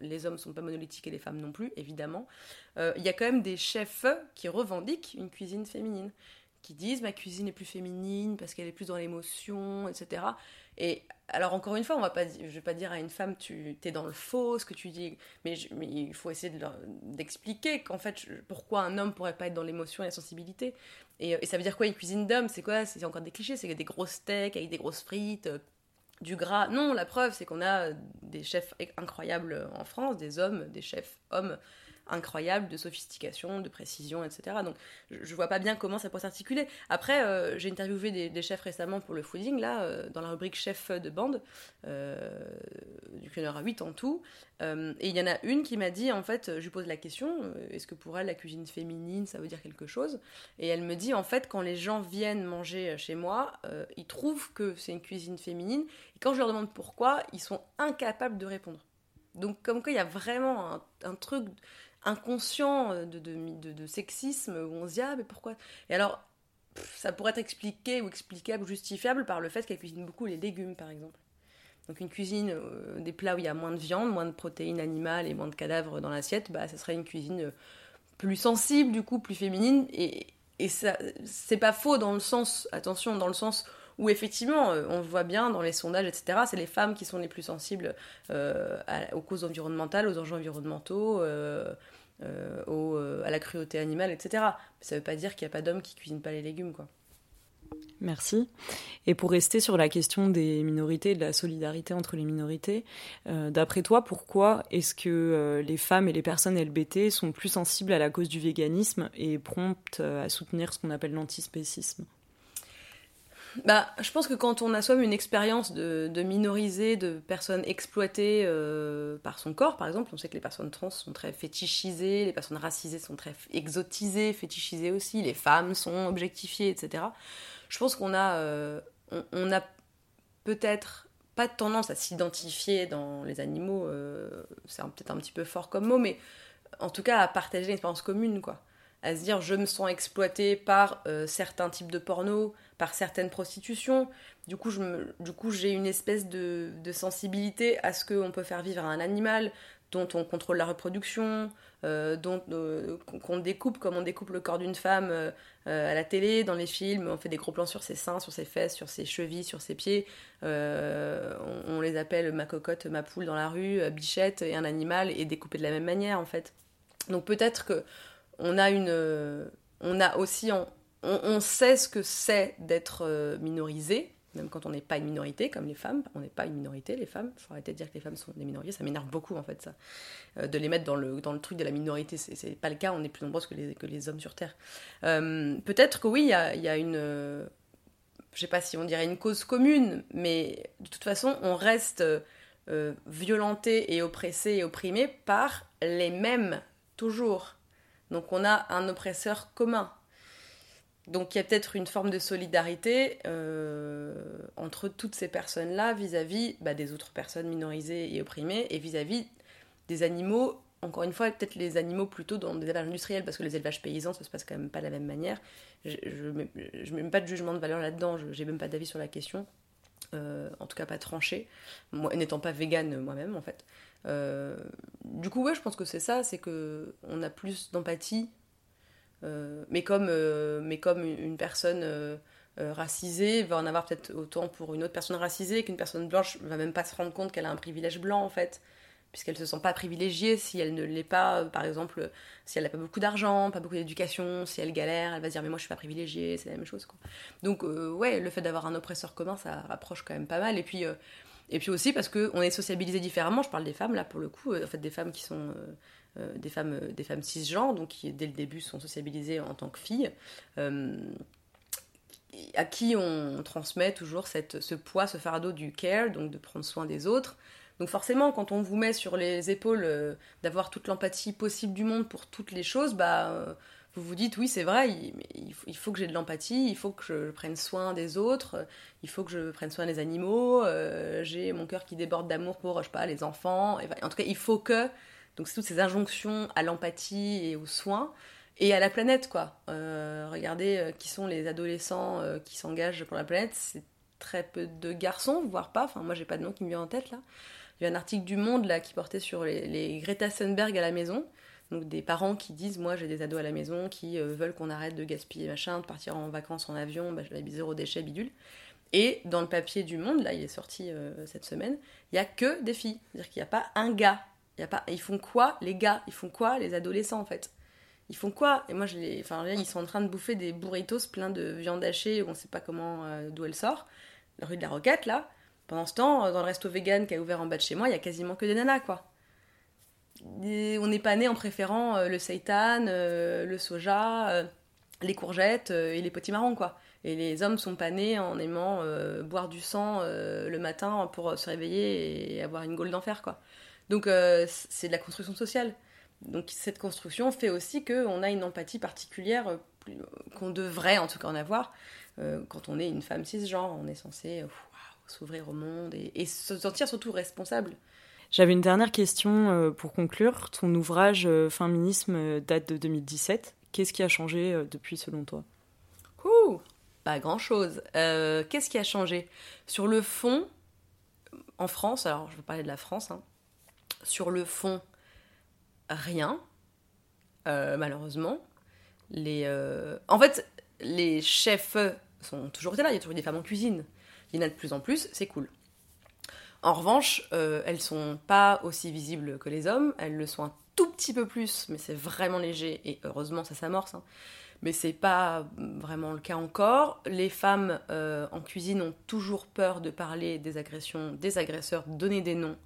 les hommes sont pas monolithiques et les femmes non plus, évidemment. Il y a quand même des chefs qui revendiquent une cuisine féminine qui disent ma cuisine est plus féminine parce qu'elle est plus dans l'émotion, etc. Et alors encore une fois, on va pas, je vais pas dire à une femme tu es dans le faux, ce que tu dis, mais, il faut essayer d'expliquer qu'en fait pourquoi un homme pourrait pas être dans l'émotion et la sensibilité. Et, euh, et ça veut dire quoi une cuisine d'homme C'est quoi? C'est encore des clichés, c'est des gros steaks avec des grosses frites. euh, du gras. Non, la preuve, c'est qu'on a des chefs incroyables en France, des hommes, des chefs hommes incroyables de sophistication, de précision, etc. Donc je, vois pas bien comment ça pourrait s'articuler. Après, euh, j'ai interviewé des, chefs récemment pour le fooding, là, euh, dans la rubrique chef de bande, euh, du qu'il y en aura 8 en tout. Et il y en a une qui m'a dit, en fait, je lui pose la question, est-ce que pour elle, la cuisine féminine, ça veut dire quelque chose? Et elle me dit, en fait, quand les gens viennent manger chez moi, ils trouvent que c'est une cuisine féminine, et quand je leur demande pourquoi, ils sont incapables de répondre. Donc, comme quoi, il y a vraiment un truc inconscient euh, de, de, de- sexisme où on se dit, ah, mais pourquoi? Et alors, ça pourrait être expliqué ou explicable ou justifiable par le fait qu'elle cuisine beaucoup les légumes, par exemple. Donc, une cuisine, euh, des plats où il y a moins de viande, moins de protéines animales et moins de cadavres dans l'assiette, bah, ça serait une cuisine euh, plus sensible, du coup, plus féminine. Et, et ça, c'est pas faux dans le sens, attention, dans le sens où effectivement, euh, on voit bien dans les sondages, etc., c'est les femmes qui sont les plus sensibles euh, aux causes environnementales, aux enjeux environnementaux, euh, à la cruauté animale, etc. Ça veut pas dire qu'il n'y a pas d'hommes qui cuisinent pas les légumes, quoi. Merci. Et pour rester sur la question des minorités et de la solidarité entre les minorités, d'après toi, pourquoi est-ce que les femmes et les personnes LBT sont plus sensibles à la cause du véganisme et promptes à soutenir ce qu'on appelle l'antispécisme? Bah, je pense que quand on a soi-même une expérience de, de minorisée, de personnes exploitées euh, par son corps, par exemple, on sait que les personnes trans sont très fétichisées, les personnes racisées sont très exotisées, fétichisées aussi, les femmes sont objectifiées, etc. Je pense qu'on a, euh, on, a peut-être pas tendance à s'identifier dans les animaux, euh, c'est peut-être un petit peu fort comme mot, mais en tout cas à partager une expérience commune, quoi. À se dire, je me sens exploitée par certains types de porno, par certaines prostitutions. Du coup, je me- du coup, j'ai une espèce de, sensibilité à ce qu'on peut faire vivre à un animal dont on contrôle la reproduction, euh, dont euh, qu'on- découpe comme on découpe le corps d'une femme euh, à la télé, dans les films. On fait des gros plans sur ses seins, sur ses fesses, sur ses chevilles, sur ses pieds. On, les appelle ma cocotte, ma poule dans la rue, bichette et un animal est découpé de la même manière en fait. Donc peut-être que on a une, on a aussi, en- on, sait ce que c'est d'être euh, minorisé, même quand on n'est pas une minorité, comme les femmes. On n'est pas une minorité, les femmes. Faut arrêter de dire que les femmes sont des minorités. Ça m'énerve beaucoup en fait ça, Euh, de les mettre dans le dans le truc de la minorité. C'est pas le cas. On est plus nombreuses que les que les hommes sur terre. Euh, peut-être que oui, il y a, il une euh, je sais pas si on dirait une cause commune, mais de toute façon, on reste violenté et oppressé et opprimé par les mêmes, toujours. Donc on a un oppresseur commun. Donc il y a peut-être une forme de solidarité euh, entre toutes ces personnes-là vis-à-vis bah, des autres personnes minorisées et opprimées et vis-à-vis des animaux, encore une fois, peut-être les animaux plutôt dans des élevages industriels, parce que les élevages paysans, ça se passe quand même pas de la même manière. Je ne mets, pas de jugement de valeur là-dedans, je- j'ai même pas d'avis sur la question. Euh, en tout cas pas tranché, moi n'étant pas végane moi-même en fait. Euh, du coup je pense que c'est ça, c'est que on a plus d'empathie, mais comme euh, mais comme une personne euh, euh, racisée va en avoir peut-être autant pour une autre personne racisée qu'une personne blanche va même pas se rendre compte qu'elle a un privilège blanc en fait puisqu'elle se sent pas privilégiée si elle ne l'est pas, euh, par exemple, si elle n'a pas beaucoup d'argent, pas beaucoup d'éducation, si elle galère, elle va se dire mais moi je suis pas privilégiée, c'est la même chose quoi. Donc euh, ouais, le fait d'avoir un oppresseur commun, ça rapproche quand même pas mal. Et puis euh, et puis aussi parce que on est sociabilisé différemment. Je parle des femmes là pour le coup, euh, en fait des femmes qui sont euh, euh, des femmes euh, des femmes cisgenres, donc qui dès le début sont sociabilisées en tant que filles. euh, à qui on transmet toujours cette, ce poids, ce fardeau du care, donc de prendre soin des autres. Donc forcément, quand on vous met sur les épaules euh, d'avoir toute l'empathie possible du monde pour toutes les choses, bah, euh, vous vous dites oui c'est vrai, il, faut, que j'ai de l'empathie, il faut que je, prenne soin des autres, euh, il faut que je prenne soin des animaux, euh, j'ai mon cœur qui déborde d'amour pour, je sais pas, les enfants. En tout cas, il faut que... Donc c'est toutes ces injonctions à l'empathie et aux soins et à la planète quoi. Euh, regardez euh, qui sont les adolescents euh, qui s'engagent pour la planète, c'est très peu de garçons, voire pas. Enfin moi j'ai pas de nom qui me vient en tête là. Il y a un article du Monde là qui portait sur les, Greta Thunberg à la maison. Donc des parents qui disent moi j'ai des ados à la maison qui veulent qu'on arrête de gaspiller machin, de partir en vacances en avion, bah, je zéro déchet bidule. Et dans le papier du Monde, là il est sorti cette semaine, il y a que des filles. C'est-à-dire qu'il n'y a pas un gars. Y a pas... Ils font quoi les gars? Ils font quoi les adolescents en fait? Ils font quoi? Et moi je les... Enfin ils sont en train de bouffer des burritos pleins de viande hachée, on sait pas comment euh, d'où elle sort. La rue de la Roquette là. Pendant ce temps, euh, dans le resto vegan qui a ouvert en bas de chez moi, il y a quasiment que des nanas quoi. On n'est pas né en préférant euh, le seitan, le soja, les courgettes et les potimarrons, quoi. Et les hommes sont pas nés en aimant boire du sang le matin pour se réveiller et avoir une gaule d'enfer, quoi. Donc euh, c'est de la construction sociale. Donc cette construction fait aussi qu'on a une empathie particulière euh, plus- qu'on devrait en tout cas en avoir. Euh, quand on est une femme cisgenre, on est censé euh, s'ouvrir au monde et, et se sentir surtout responsable. J'avais une dernière question euh, pour conclure. Ton ouvrage euh, Féminisme euh, date de 2017. Qu'est-ce qui a changé euh, depuis selon toi? Ouh, pas grand-chose. Euh, Qu'est-ce qui a changé? Sur le fond, en France, alors je vais parler de la France, hein. Sur le fond, rien, euh, malheureusement. Les, euh, En fait, les chefs sont toujours là, il y a toujours des femmes en cuisine. Il y en a de plus en plus, c'est cool. En revanche, euh, elles sont pas aussi visibles que les hommes, elles le sont un tout petit peu plus, mais c'est vraiment léger, et heureusement ça s'amorce. hein mais c'est pas vraiment le cas encore. Les femmes euh, en cuisine ont toujours peur de parler des agressions des agresseurs, donner des noms,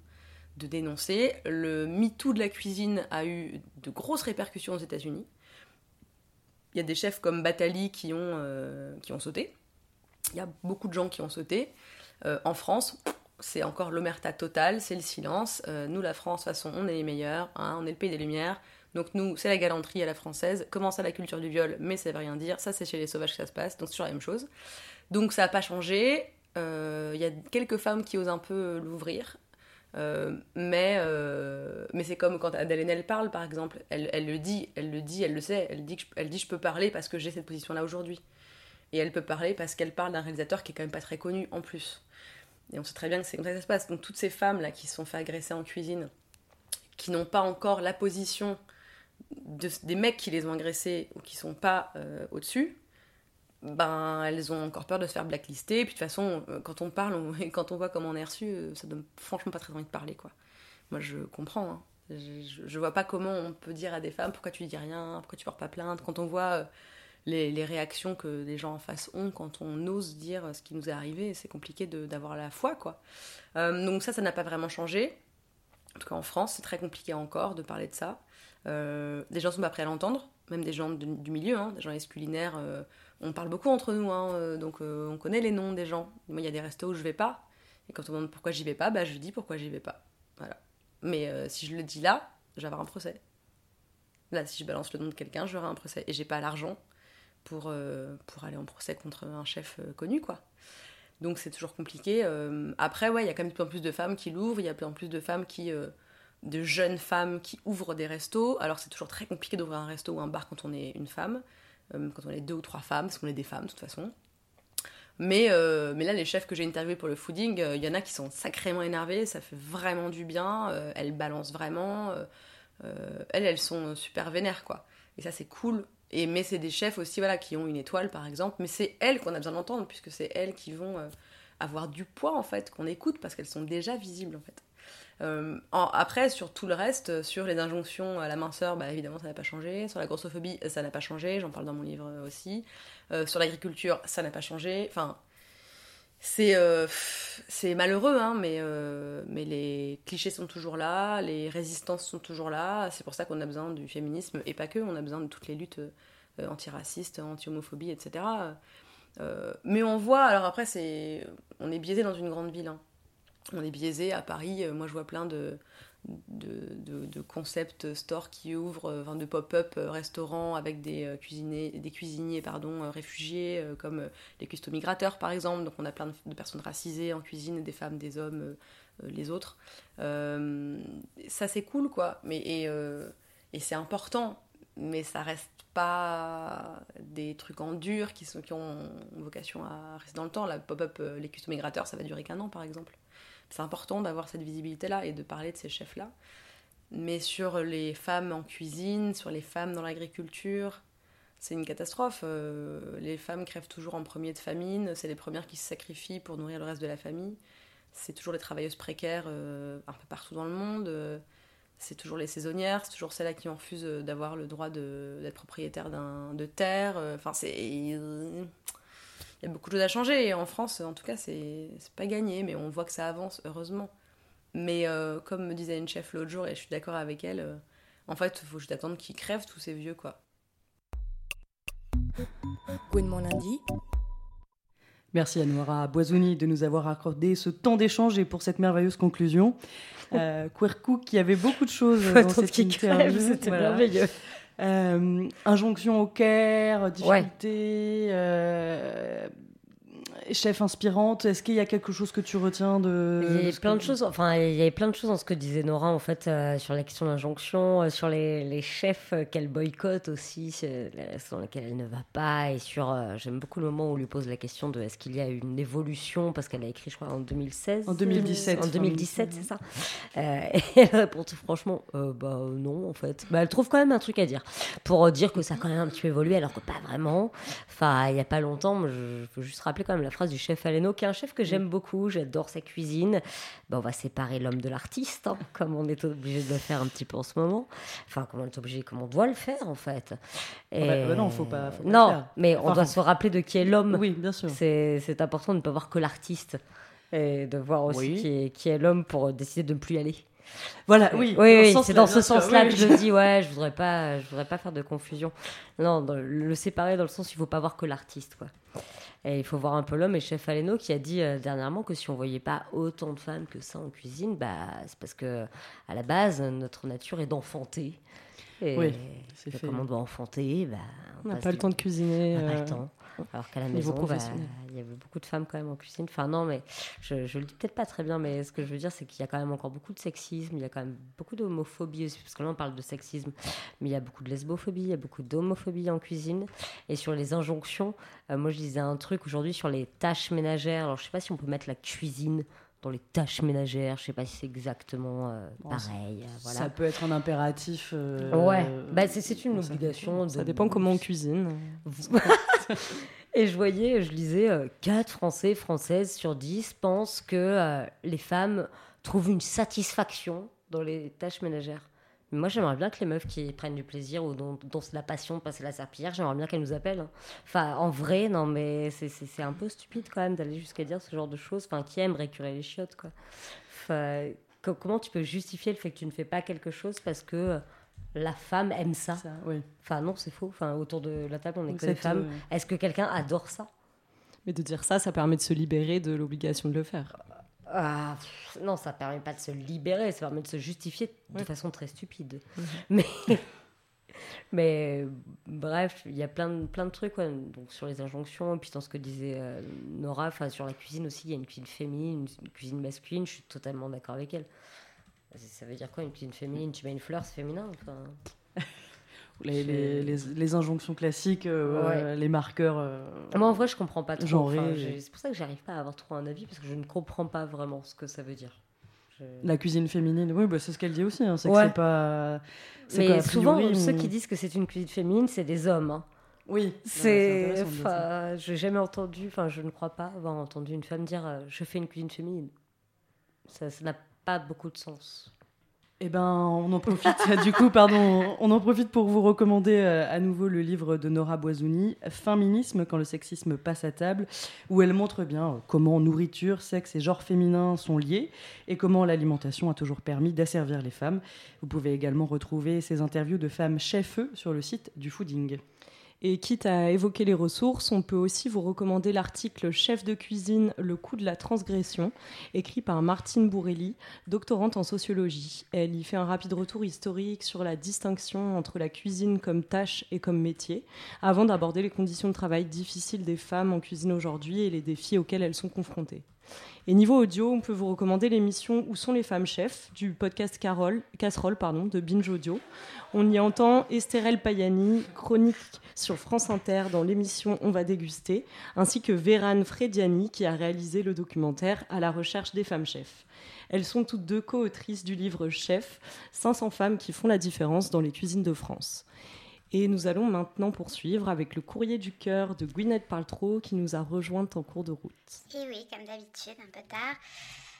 de dénoncer. Le MeToo de la cuisine a eu de grosses répercussions aux États-Unis. Il y a des chefs comme Batali qui ont, euh, qui ont sauté. Il y a beaucoup de gens qui ont sauté. Euh, en France, c'est encore l'omerta totale, c'est le silence. Euh, nous, la France, de toute façon, on est les meilleurs, hein, on est le pays des lumières. Donc nous, c'est la galanterie à la française. Comment ça, la culture du viol? Mais ça veut rien dire. Ça, c'est chez les sauvages que ça se passe. Donc c'est toujours la même chose. Donc ça n'a pas changé. Il y a quelques femmes qui osent un peu l'ouvrir. Euh, mais euh, mais c'est comme quand Adèle Haenel parle, par exemple. Elle, elle le dit, elle le dit, elle le sait. Elle dit, je, elle dit je peux parler parce que j'ai cette position-là aujourd'hui. Et elle peut parler parce qu'elle parle d'un réalisateur qui est quand même pas très connu en plus. Et on sait très bien que c'est comme ça que ça se passe. Donc toutes ces femmes-là qui se sont fait agresser en cuisine, qui n'ont pas encore la position de- des mecs qui les ont agressés ou qui sont pas euh, au-dessus, ben elles ont encore peur de se faire blacklister. Et puis de toute façon, euh, quand on parle et quand on voit comment on est reçu, euh, ça donne franchement pas très envie de parler quoi. Moi je comprends. hein. Je, je- vois pas comment on peut dire à des femmes pourquoi tu dis rien, pourquoi tu portes pas plainte. Quand on voit euh, les, réactions que les gens en face ont quand on ose dire ce qui nous est arrivé, c'est compliqué d'avoir la foi quoi. Donc ça, ça n'a pas vraiment changé. En tout cas en France, c'est très compliqué encore de parler de ça. Des gens sont pas prêts à l'entendre, même des gens du milieu, hein, des gens culinaires. euh, on parle beaucoup entre nous, hein, euh, donc euh, on connaît les noms des gens. Moi, il y a des restos où je vais pas, et quand on me demande pourquoi j'y vais pas, bah je dis pourquoi j'y vais pas. Voilà. Mais euh, si je le dis là, je un procès. Là, si je balance le nom de quelqu'un, j'aurai un procès. Et j'ai pas l'argent pour, aller en procès contre un chef connu, quoi. Donc c'est toujours compliqué. Après, ouais, il y a quand même de plus en plus de femmes qui l'ouvrent, il y a de plus en plus de femmes qui. de jeunes femmes qui ouvrent des restos. Alors c'est toujours très compliqué d'ouvrir un resto ou un bar quand on est une femme, quand on est deux ou trois femmes, parce qu'on est des femmes de toute façon. Mais, euh, mais là, les chefs que j'ai interviewés pour le fooding, euh, il y en a qui sont sacrément énervés, ça fait vraiment du bien, euh, elles balancent vraiment, euh, euh, elles, elles sont super vénères, quoi. Et ça, c'est cool. Et, mais c'est des chefs aussi, voilà, qui ont une étoile, par exemple, mais c'est elles qu'on a besoin d'entendre, puisque c'est elles qui vont euh, avoir du poids, en fait, qu'on écoute, parce qu'elles sont déjà visibles, en fait. Euh, après, sur tout le reste, sur les injonctions à la minceur, bah, évidemment, ça n'a pas changé. Sur la grossophobie, ça n'a pas changé. J'en parle dans mon livre aussi. Euh, sur l'agriculture, ça n'a pas changé. Enfin, c'est euh, malheureux, hein, mais, les clichés sont toujours là, les résistances sont toujours là. C'est pour ça qu'on a besoin du féminisme, et pas que, on a besoin de toutes les luttes antiracistes, anti-homophobie, etc. Mais on voit, alors après, on est biaisé dans une grande ville. hein on est biaisé à Paris. euh, Moi, je vois plein de, de, de, de concept stores qui ouvrent, euh, enfin, de pop-up euh, restaurants avec des, cuisinés, des cuisiniers pardon, réfugiés, comme les custo-migrateurs par exemple. Donc, on a plein de, personnes racisées en cuisine, des femmes, des hommes, les autres. Ça, c'est cool, quoi. Mais, et c'est important, mais ça reste pas des trucs en dur qui, sont, qui ont vocation à rester dans le temps. La pop-up, les custo-migrateurs, ça va durer qu'un an, par exemple c'est important d'avoir cette visibilité-là et de parler de ces chefs-là. Mais sur les femmes en cuisine, sur les femmes dans l'agriculture, c'est une catastrophe. Euh, les femmes crèvent toujours en premier de famine, c'est les premières qui se sacrifient pour nourrir le reste de la famille. C'est toujours les travailleuses précaires euh, un peu partout dans le monde. c'est toujours les saisonnières, c'est toujours celles-là qui en refusent euh, d'avoir le droit d'être propriétaire de terre. Enfin, c'est. Il y a beaucoup de choses à changer. Et en France, en tout cas, c'est c'est pas gagné, mais on voit que ça avance, heureusement. Mais euh, comme me disait une chef l'autre jour, et je suis d'accord avec elle, euh, en fait, il faut juste attendre qu'ils crèvent tous ces vieux, quoi. Mon lundi. Merci à Noira Boisouni de nous avoir accordé ce temps d'échange et pour cette merveilleuse conclusion. Euh, Quercou qui avait beaucoup de choses dans cette interview. c'était Voilà. merveilleux. Euh, injonction au care, difficulté, euh, chef inspirante. Est-ce qu'il y a quelque chose que tu retiens de Il y ce plein de choses, enfin, il y avait plein de choses dans ce que disait Nora, en fait, euh, sur la question d'injonction, euh, sur les, les chefs euh, qu'elle boycotte aussi, les restos dans lesquels elle ne va pas, et sur, euh, j'aime beaucoup le moment où on lui pose la question de est-ce qu'il y a une évolution, parce qu'elle a écrit, je crois, en 2016. En 2017. En 2017, c'est ça. Et elle répond tout franchement, bah non, en fait. Bah, elle trouve quand même un truc à dire, pour dire que ça a quand même un petit peu évolué, alors que pas vraiment. Enfin, il n'y a pas longtemps, moi, je, je veux juste rappeler quand même la phrase du chef Aleno, qui est un chef que j'aime beaucoup, j'adore sa cuisine. Ben, on va séparer l'homme de l'artiste, hein, comme on est obligé de le faire un petit peu en ce moment. Enfin, comme on est obligé, comme on doit le faire, en fait. Et... bah, bah non, faut pas- faut pas non, faire. mais on doit se rappeler de qui est l'homme. Oui, bien sûr. C'est important de ne pas voir que l'artiste. Et de voir aussi Oui. qui est, qui est l'homme pour décider de ne plus y aller. Voilà, oui. Oui, c'est dans ce sens-là que je dis. Ouais, je voudrais pas, je voudrais pas faire de confusion. Non, le séparer dans le sens, il faut pas voir que l'artiste, quoi. Et il faut voir un peu l'homme. Et chef Aleno qui a dit euh, dernièrement que si on voyait pas autant de femmes que ça en cuisine, bah c'est parce que à la base notre nature est d'enfanter. Et Oui, c'est fait. comme on doit enfanter, bah, On n'a pas le temps de cuisiner. on n'a pas le temps. Alors qu'à la maison, bah, il y avait beaucoup de femmes quand même en cuisine. Enfin non, mais je, je le dis peut-être pas très bien, mais ce que je veux dire, c'est qu'il y a quand même encore beaucoup de sexisme, il y a quand même beaucoup d'homophobie aussi, parce que là on parle de sexisme, mais il y a beaucoup de lesbophobie, il y a beaucoup d'homophobie en cuisine. Et sur les injonctions, euh, moi je disais un truc aujourd'hui sur les tâches ménagères. Alors je sais pas si on peut mettre la cuisine dans les tâches ménagères, je sais pas si c'est exactement euh, Bon, pareil. euh, voilà. Ça peut être un impératif. euh, Ouais, bah, c'est c'est une obligation. Ça de- dépend comment on cuisine. Et je voyais, je lisais, euh, 4 Français, Françaises sur 10 pensent que euh, les femmes trouvent une satisfaction dans les tâches ménagères. Mais moi, j'aimerais bien que les meufs qui prennent du plaisir ou dont, la passion de passer la serpillière, j'aimerais bien qu'elles nous appellent. hein. Enfin, en vrai, non, mais c'est- un peu stupide quand même d'aller jusqu'à dire ce genre de choses. Enfin, qui aime récurer les chiottes, quoi. Enfin, co- comment tu peux justifier le fait que tu ne fais pas quelque chose parce que la femme aime ça? Ça, oui. Enfin, non, c'est faux. Enfin, autour de la table, on est que des femmes. Est-ce que quelqu'un adore ça? Mais de dire ça, ça permet de se libérer de l'obligation de le faire. Ah, pff, Non, ça permet pas de se libérer, ça permet de se justifier de Ouais. façon très stupide. Mhm. Mais, mais bref, il y a plein de, plein de trucs ouais, donc, sur les injonctions. Et puis dans ce que disait euh, Nora, sur la cuisine aussi, il y a une cuisine féminine, une, cuisine masculine. Je suis totalement d'accord avec elle. Ça- Ça veut dire quoi une cuisine féminine? Tu mets une fleur, c'est féminin enfin, Les, les, les, les injonctions classiques, euh, Ouais. euh, les marqueurs. euh, Moi, en vrai, je comprends pas trop. Genré, Enfin, et- j'ai- c'est pour ça que j'arrive pas à avoir trop un avis parce que je ne comprends pas vraiment ce que ça veut dire. Je- La cuisine féminine, oui, bah, c'est ce qu'elle dit aussi. hein, c'est Ouais. que c'est pas. Mais souvent, priori, ceux qui disent que c'est une cuisine féminine, c'est des hommes. hein. Oui, C'est, enfin, j'ai jamais entendu, enfin, je ne crois pas avoir entendu une femme dire euh, je fais une cuisine féminine. Ça n'a pas beaucoup de sens. Eh ben, on en profite, du coup, pardon, pour vous recommander euh, à nouveau le livre de Nora Boisouni, Féminisme, quand le sexisme passe à table, où elle montre bien euh, comment nourriture, sexe et genre féminin sont liés et comment l'alimentation a toujours permis d'asservir les femmes. Vous pouvez également retrouver ces interviews de femmes chefs sur le site du Fooding. Et quitte à évoquer les ressources, on peut aussi vous recommander l'article Chef de cuisine, le coût de la transgression, écrit par Martine Bourrelli, doctorante en sociologie. Elle y fait un rapide retour historique sur la distinction entre la cuisine comme tâche et comme métier, avant d'aborder les conditions de travail difficiles des femmes en cuisine aujourd'hui et les défis auxquels elles sont confrontées. Et niveau audio, on peut vous recommander l'émission Où sont les femmes chefs du podcast Casserole pardon, de Binge Audio. On y entend Estherelle Payani, chronique sur France Inter dans l'émission On va déguster, ainsi que Vérane Frediani qui a réalisé le documentaire À la recherche des femmes chefs. Elles sont toutes deux co-autrices du livre Chef, 500 femmes qui font la différence dans les cuisines de France. Et nous allons maintenant poursuivre avec le courrier du cœur de Gwyneth Paltrow qui nous a rejointes en cours de route. Et oui, comme d'habitude, un peu tard.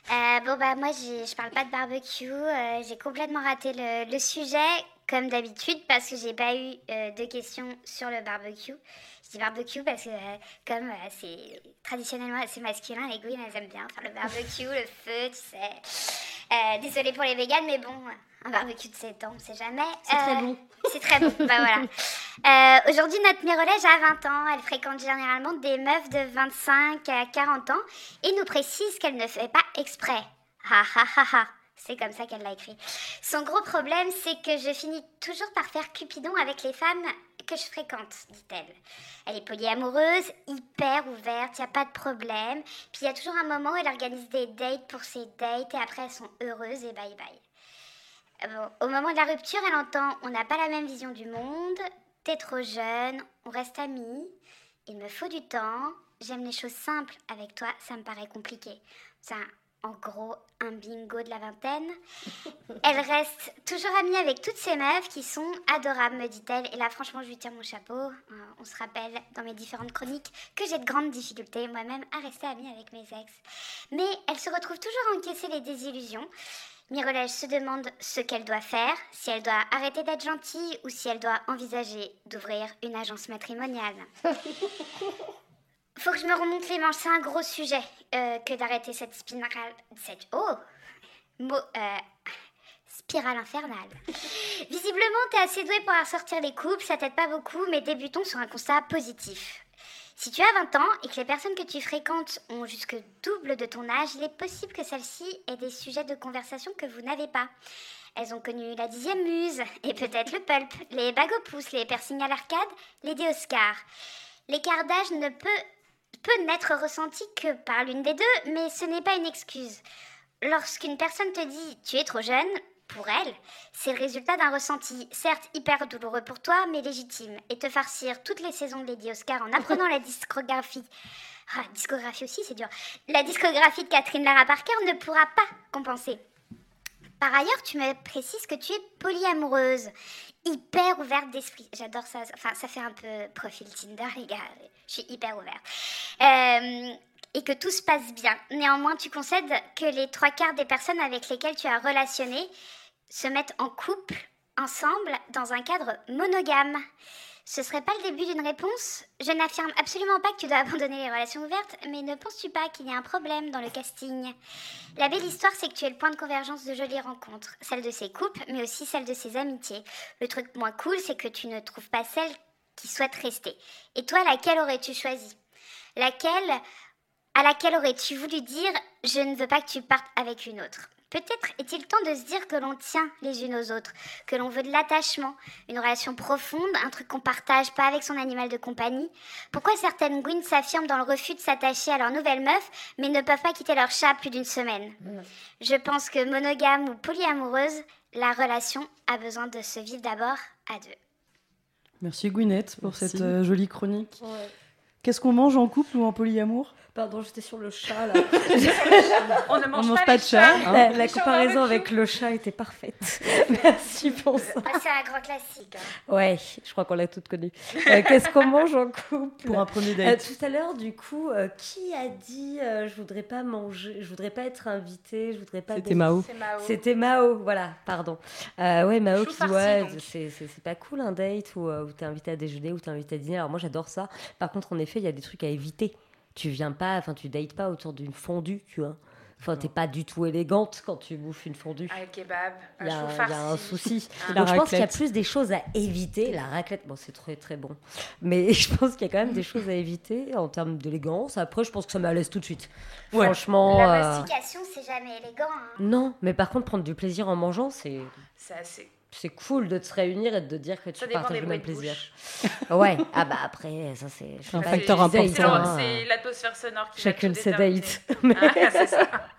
Euh, bon, bah, moi, je parle pas de barbecue. euh, j'ai complètement raté le sujet, comme d'habitude, parce que j'ai pas eu euh, de questions sur le barbecue. Je dis barbecue parce que, euh, comme euh, c'est traditionnellement assez masculin, les Gwyn, elles aiment bien faire le barbecue, le feu, tu sais. Euh, désolée pour les véganes, mais bon, un barbecue de 7 ans, on sait jamais. C'est très bon. C'est très bon, bah voilà. Aujourd'hui, notre mirolège a 20 ans. Elle fréquente généralement des meufs de 25 à 40 ans et nous précise qu'elle ne fait pas exprès. Ha ha ha ha. C'est comme ça qu'elle l'a écrit. Son gros problème, c'est que je finis toujours par faire Cupidon avec les femmes que je fréquente, dit-elle. Elle est polyamoureuse, hyper ouverte, il n'y a pas de problème. Puis il y a toujours un moment où elle organise des dates pour ses dates et après elles sont heureuses et bye bye. Bon, au moment de la rupture, elle entend On n'a pas la même vision du monde, t'es trop jeune, on reste amis, il me faut du temps, j'aime les choses simples, avec toi, ça me paraît compliqué. Un- en gros un bingo de la vingtaine. Elle reste toujours amie avec toutes ces meufs qui sont adorables, me dit-elle. Et là, franchement, je lui tire mon chapeau. Euh, On se rappelle dans mes différentes chroniques que j'ai de grandes difficultés moi-même à rester amie avec mes ex. Mais elle se retrouve toujours à encaisser les désillusions. Mirolège se demande ce qu'elle doit faire, si elle doit arrêter d'être gentille ou si elle doit envisager d'ouvrir une agence matrimoniale. Faut que je me remonte les manches, c'est un gros sujet euh, que d'arrêter cette spirale. Cette. Oh Mot. euh, spirale infernale. Visiblement, t'es assez doué pour ressortir les couples, ça t'aide pas beaucoup, mais débutons sur un constat positif. Si tu as 20 ans et que les personnes que tu fréquentes ont jusque double de ton âge, il est possible que celles-ci aient des sujets de conversation que vous n'avez pas. Elles ont connu la dixième muse, et peut-être le pulp, les bagues au pouce, les piercings à l'arcade, les dés Oscar. L'écart d'âge ne peut, peut n'être ressenti que par l'une des deux, mais ce n'est pas une excuse. Lorsqu'une personne te dit tu es trop jeune, pour elle, c'est le résultat d'un ressenti, certes hyper douloureux pour toi, mais légitime. Et te farcir toutes les saisons de Lady Oscar en apprenant la discographie. Ah, discographie aussi, c'est dur. La discographie de Catherine Lara Parker ne pourra pas compenser. Par ailleurs, tu me précises que tu es polyamoureuse, hyper ouverte d'esprit. J'adore ça. Enfin, ça fait un peu profil Tinder, les gars. Je suis hyper ouverte. Euh, et que tout se passe bien. Néanmoins, tu concèdes que les trois quarts des personnes avec lesquelles tu as relationné se mettent en couple, ensemble, dans un cadre monogame. Ce serait pas le début d'une réponse. Je n'affirme absolument pas que tu dois abandonner les relations ouvertes, mais ne penses-tu pas qu'il y a un problème dans le casting? La belle histoire, c'est que tu es le point de convergence de jolies rencontres, celle de ces couples, mais aussi celle de ces amitiés. Le truc moins cool, c'est que tu ne trouves pas celle qui souhaite rester. Et toi, laquelle aurais-tu choisi? Laquelle à laquelle aurais-tu voulu dire je ne veux pas que tu partes avec une autre? Peut-être est-il temps de se dire que l'on tient les unes aux autres, que l'on veut de l'attachement, une relation profonde, un truc qu'on partage pas avec son animal de compagnie. Pourquoi certaines Gwyn s'affirment dans le refus de s'attacher à leur nouvelle meuf, mais ne peuvent pas quitter leur chat plus d'une semaine? Je pense que monogame ou polyamoureuse, la relation a besoin de se vivre d'abord à deux. Merci Gwyneth pour Merci. cette euh, jolie chronique. Qu'est-ce qu'on mange en couple ou en polyamour? Pardon, j'étais sur le chat là. On ne On mange pas de chat. hein. La, la comparaison avec le chat était parfaite. Merci pour ça. Ah, c'est un grand classique. hein. Ouais, je crois qu'on l'a toutes connue. Euh, Qu'est-ce qu'on mange en couple Pour un premier Euh, date. tout à l'heure, du coup, euh, qui a dit euh, je voudrais pas manger, je voudrais pas être invité, je voudrais pas. C'était Mao. C'était Mao, voilà, pardon. Euh, ouais, Mao qui dit ouais, c'est pas cool un date où, où t'es invité à déjeuner, où t'es invité à dîner. Alors moi j'adore ça. Par contre, en effet, il y a des trucs à éviter. Tu viens pas, enfin tu dates pas autour d'une fondue, tu vois. Enfin, t'es pas du tout élégante quand tu bouffes une fondue. Un kebab, Il y, un a, chou il y a un souci. un- Donc je pense qu'il y a plus des choses à éviter. La raclette, bon, c'est très très bon. Mais je pense qu'il y a quand même des choses à éviter en termes d'élégance. Après, je pense que ça m'allaise tout de suite. Ouais. Franchement. La euh, mastication, c'est jamais élégant. hein. Non, mais par contre, prendre du plaisir en mangeant, c'est. C'est assez. C'est cool de se réunir et de dire que tu Ça dépend partages des le même plaisir. ouais, ah bah après, ça c'est Un facteur important. C'est hein, l'atmosphère sonore qui Chacune ses dates. Mais, Ah,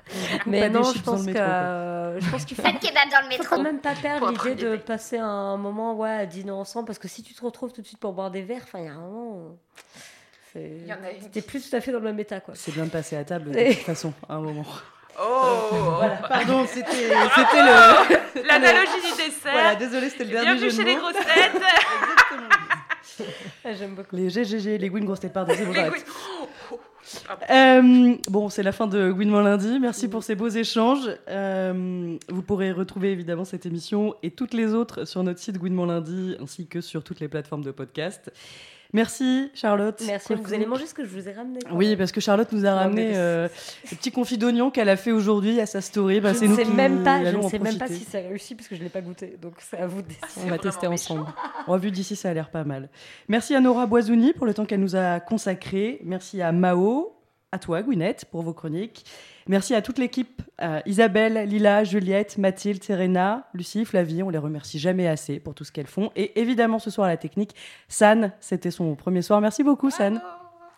mais non, je pense que euh, je pense qu'il faut Pas de kebab dans le métro. quand même pas perdre l'idée de passer un moment ouais, à dîner ensemble parce que si tu te retrouves tout de suite pour boire des verres, enfin il y a un moment. T'es plus tout à fait dans le même état quoi. C'est bien de passer à table de toute façon, à un moment. Oh Pardon, c'était c'était le. L'analogie du dessert. Voilà, désolé, c'était le dernier Bienvenue chez les grosses têtes. Ah, J'aime beaucoup. Les GGG, les Gwyn grosses têtes, pardon, c'est bon, Oh, oh. Euh, bon, c'est la fin de Gwynement lundi. Merci pour ces beaux échanges. Euh, vous pourrez retrouver évidemment cette émission et toutes les autres sur notre site Gwynement lundi ainsi que sur toutes les plateformes de podcast. Merci Charlotte. Merci. Vous allez manger ce que je vous ai ramené. Oui, parce que Charlotte nous a ramené euh, le petit confit d'oignon qu'elle a fait aujourd'hui à sa story. Bah, je c'est ne sais même pas, je ne sais même pas si ça a réussi parce que je l'ai pas goûté. Donc c'est à vous de décider. C'est On va tester méchant. ensemble. On a vu d'ici, ça a l'air pas mal. Merci à Nora Boisouni pour le temps qu'elle nous a consacré. Merci à Mao, à toi, Gwyneth, pour vos chroniques. Merci à toute l'équipe, euh, Isabelle, Lila, Juliette, Mathilde, Serena, Lucie, Flavie. On les remercie jamais assez pour tout ce qu'elles font. Et évidemment, ce soir à la technique, San, c'était son premier soir. Merci beaucoup, San.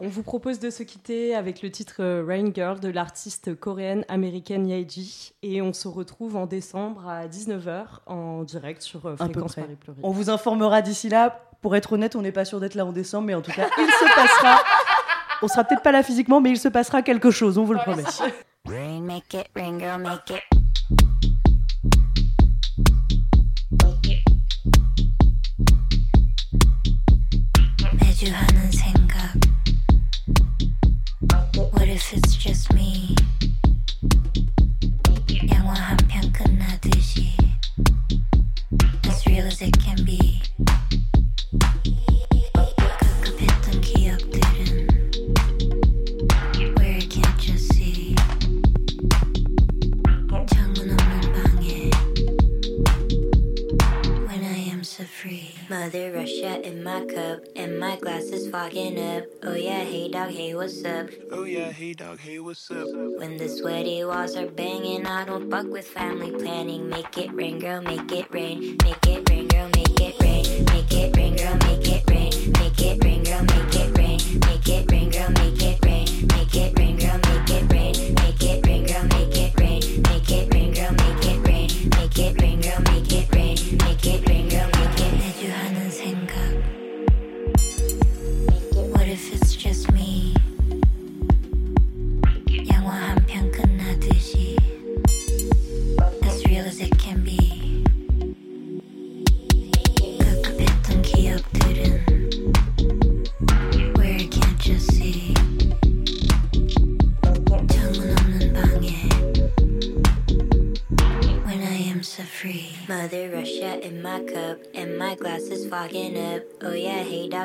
On vous propose de se quitter avec le titre euh, Rain Girl de l'artiste coréenne américaine Yeji. Et on se retrouve en décembre à 19h en direct sur euh, Fréquence. Paris Pleurie. On vous informera d'ici là. Pour être honnête, on n'est pas sûr d'être là en décembre, mais en tout cas, il se passera. On sera peut-être pas là physiquement, mais il se passera quelque chose, on vous le promet. Rain make it, rain girl make it. Make it. Did you my glass is fogging up. Oh yeah, hey dog, hey what's up? Oh yeah, hey dog, hey, what's up? When the sweaty walls are banging, I don't fuck with family planning. Make it rain, girl, make it rain. Make it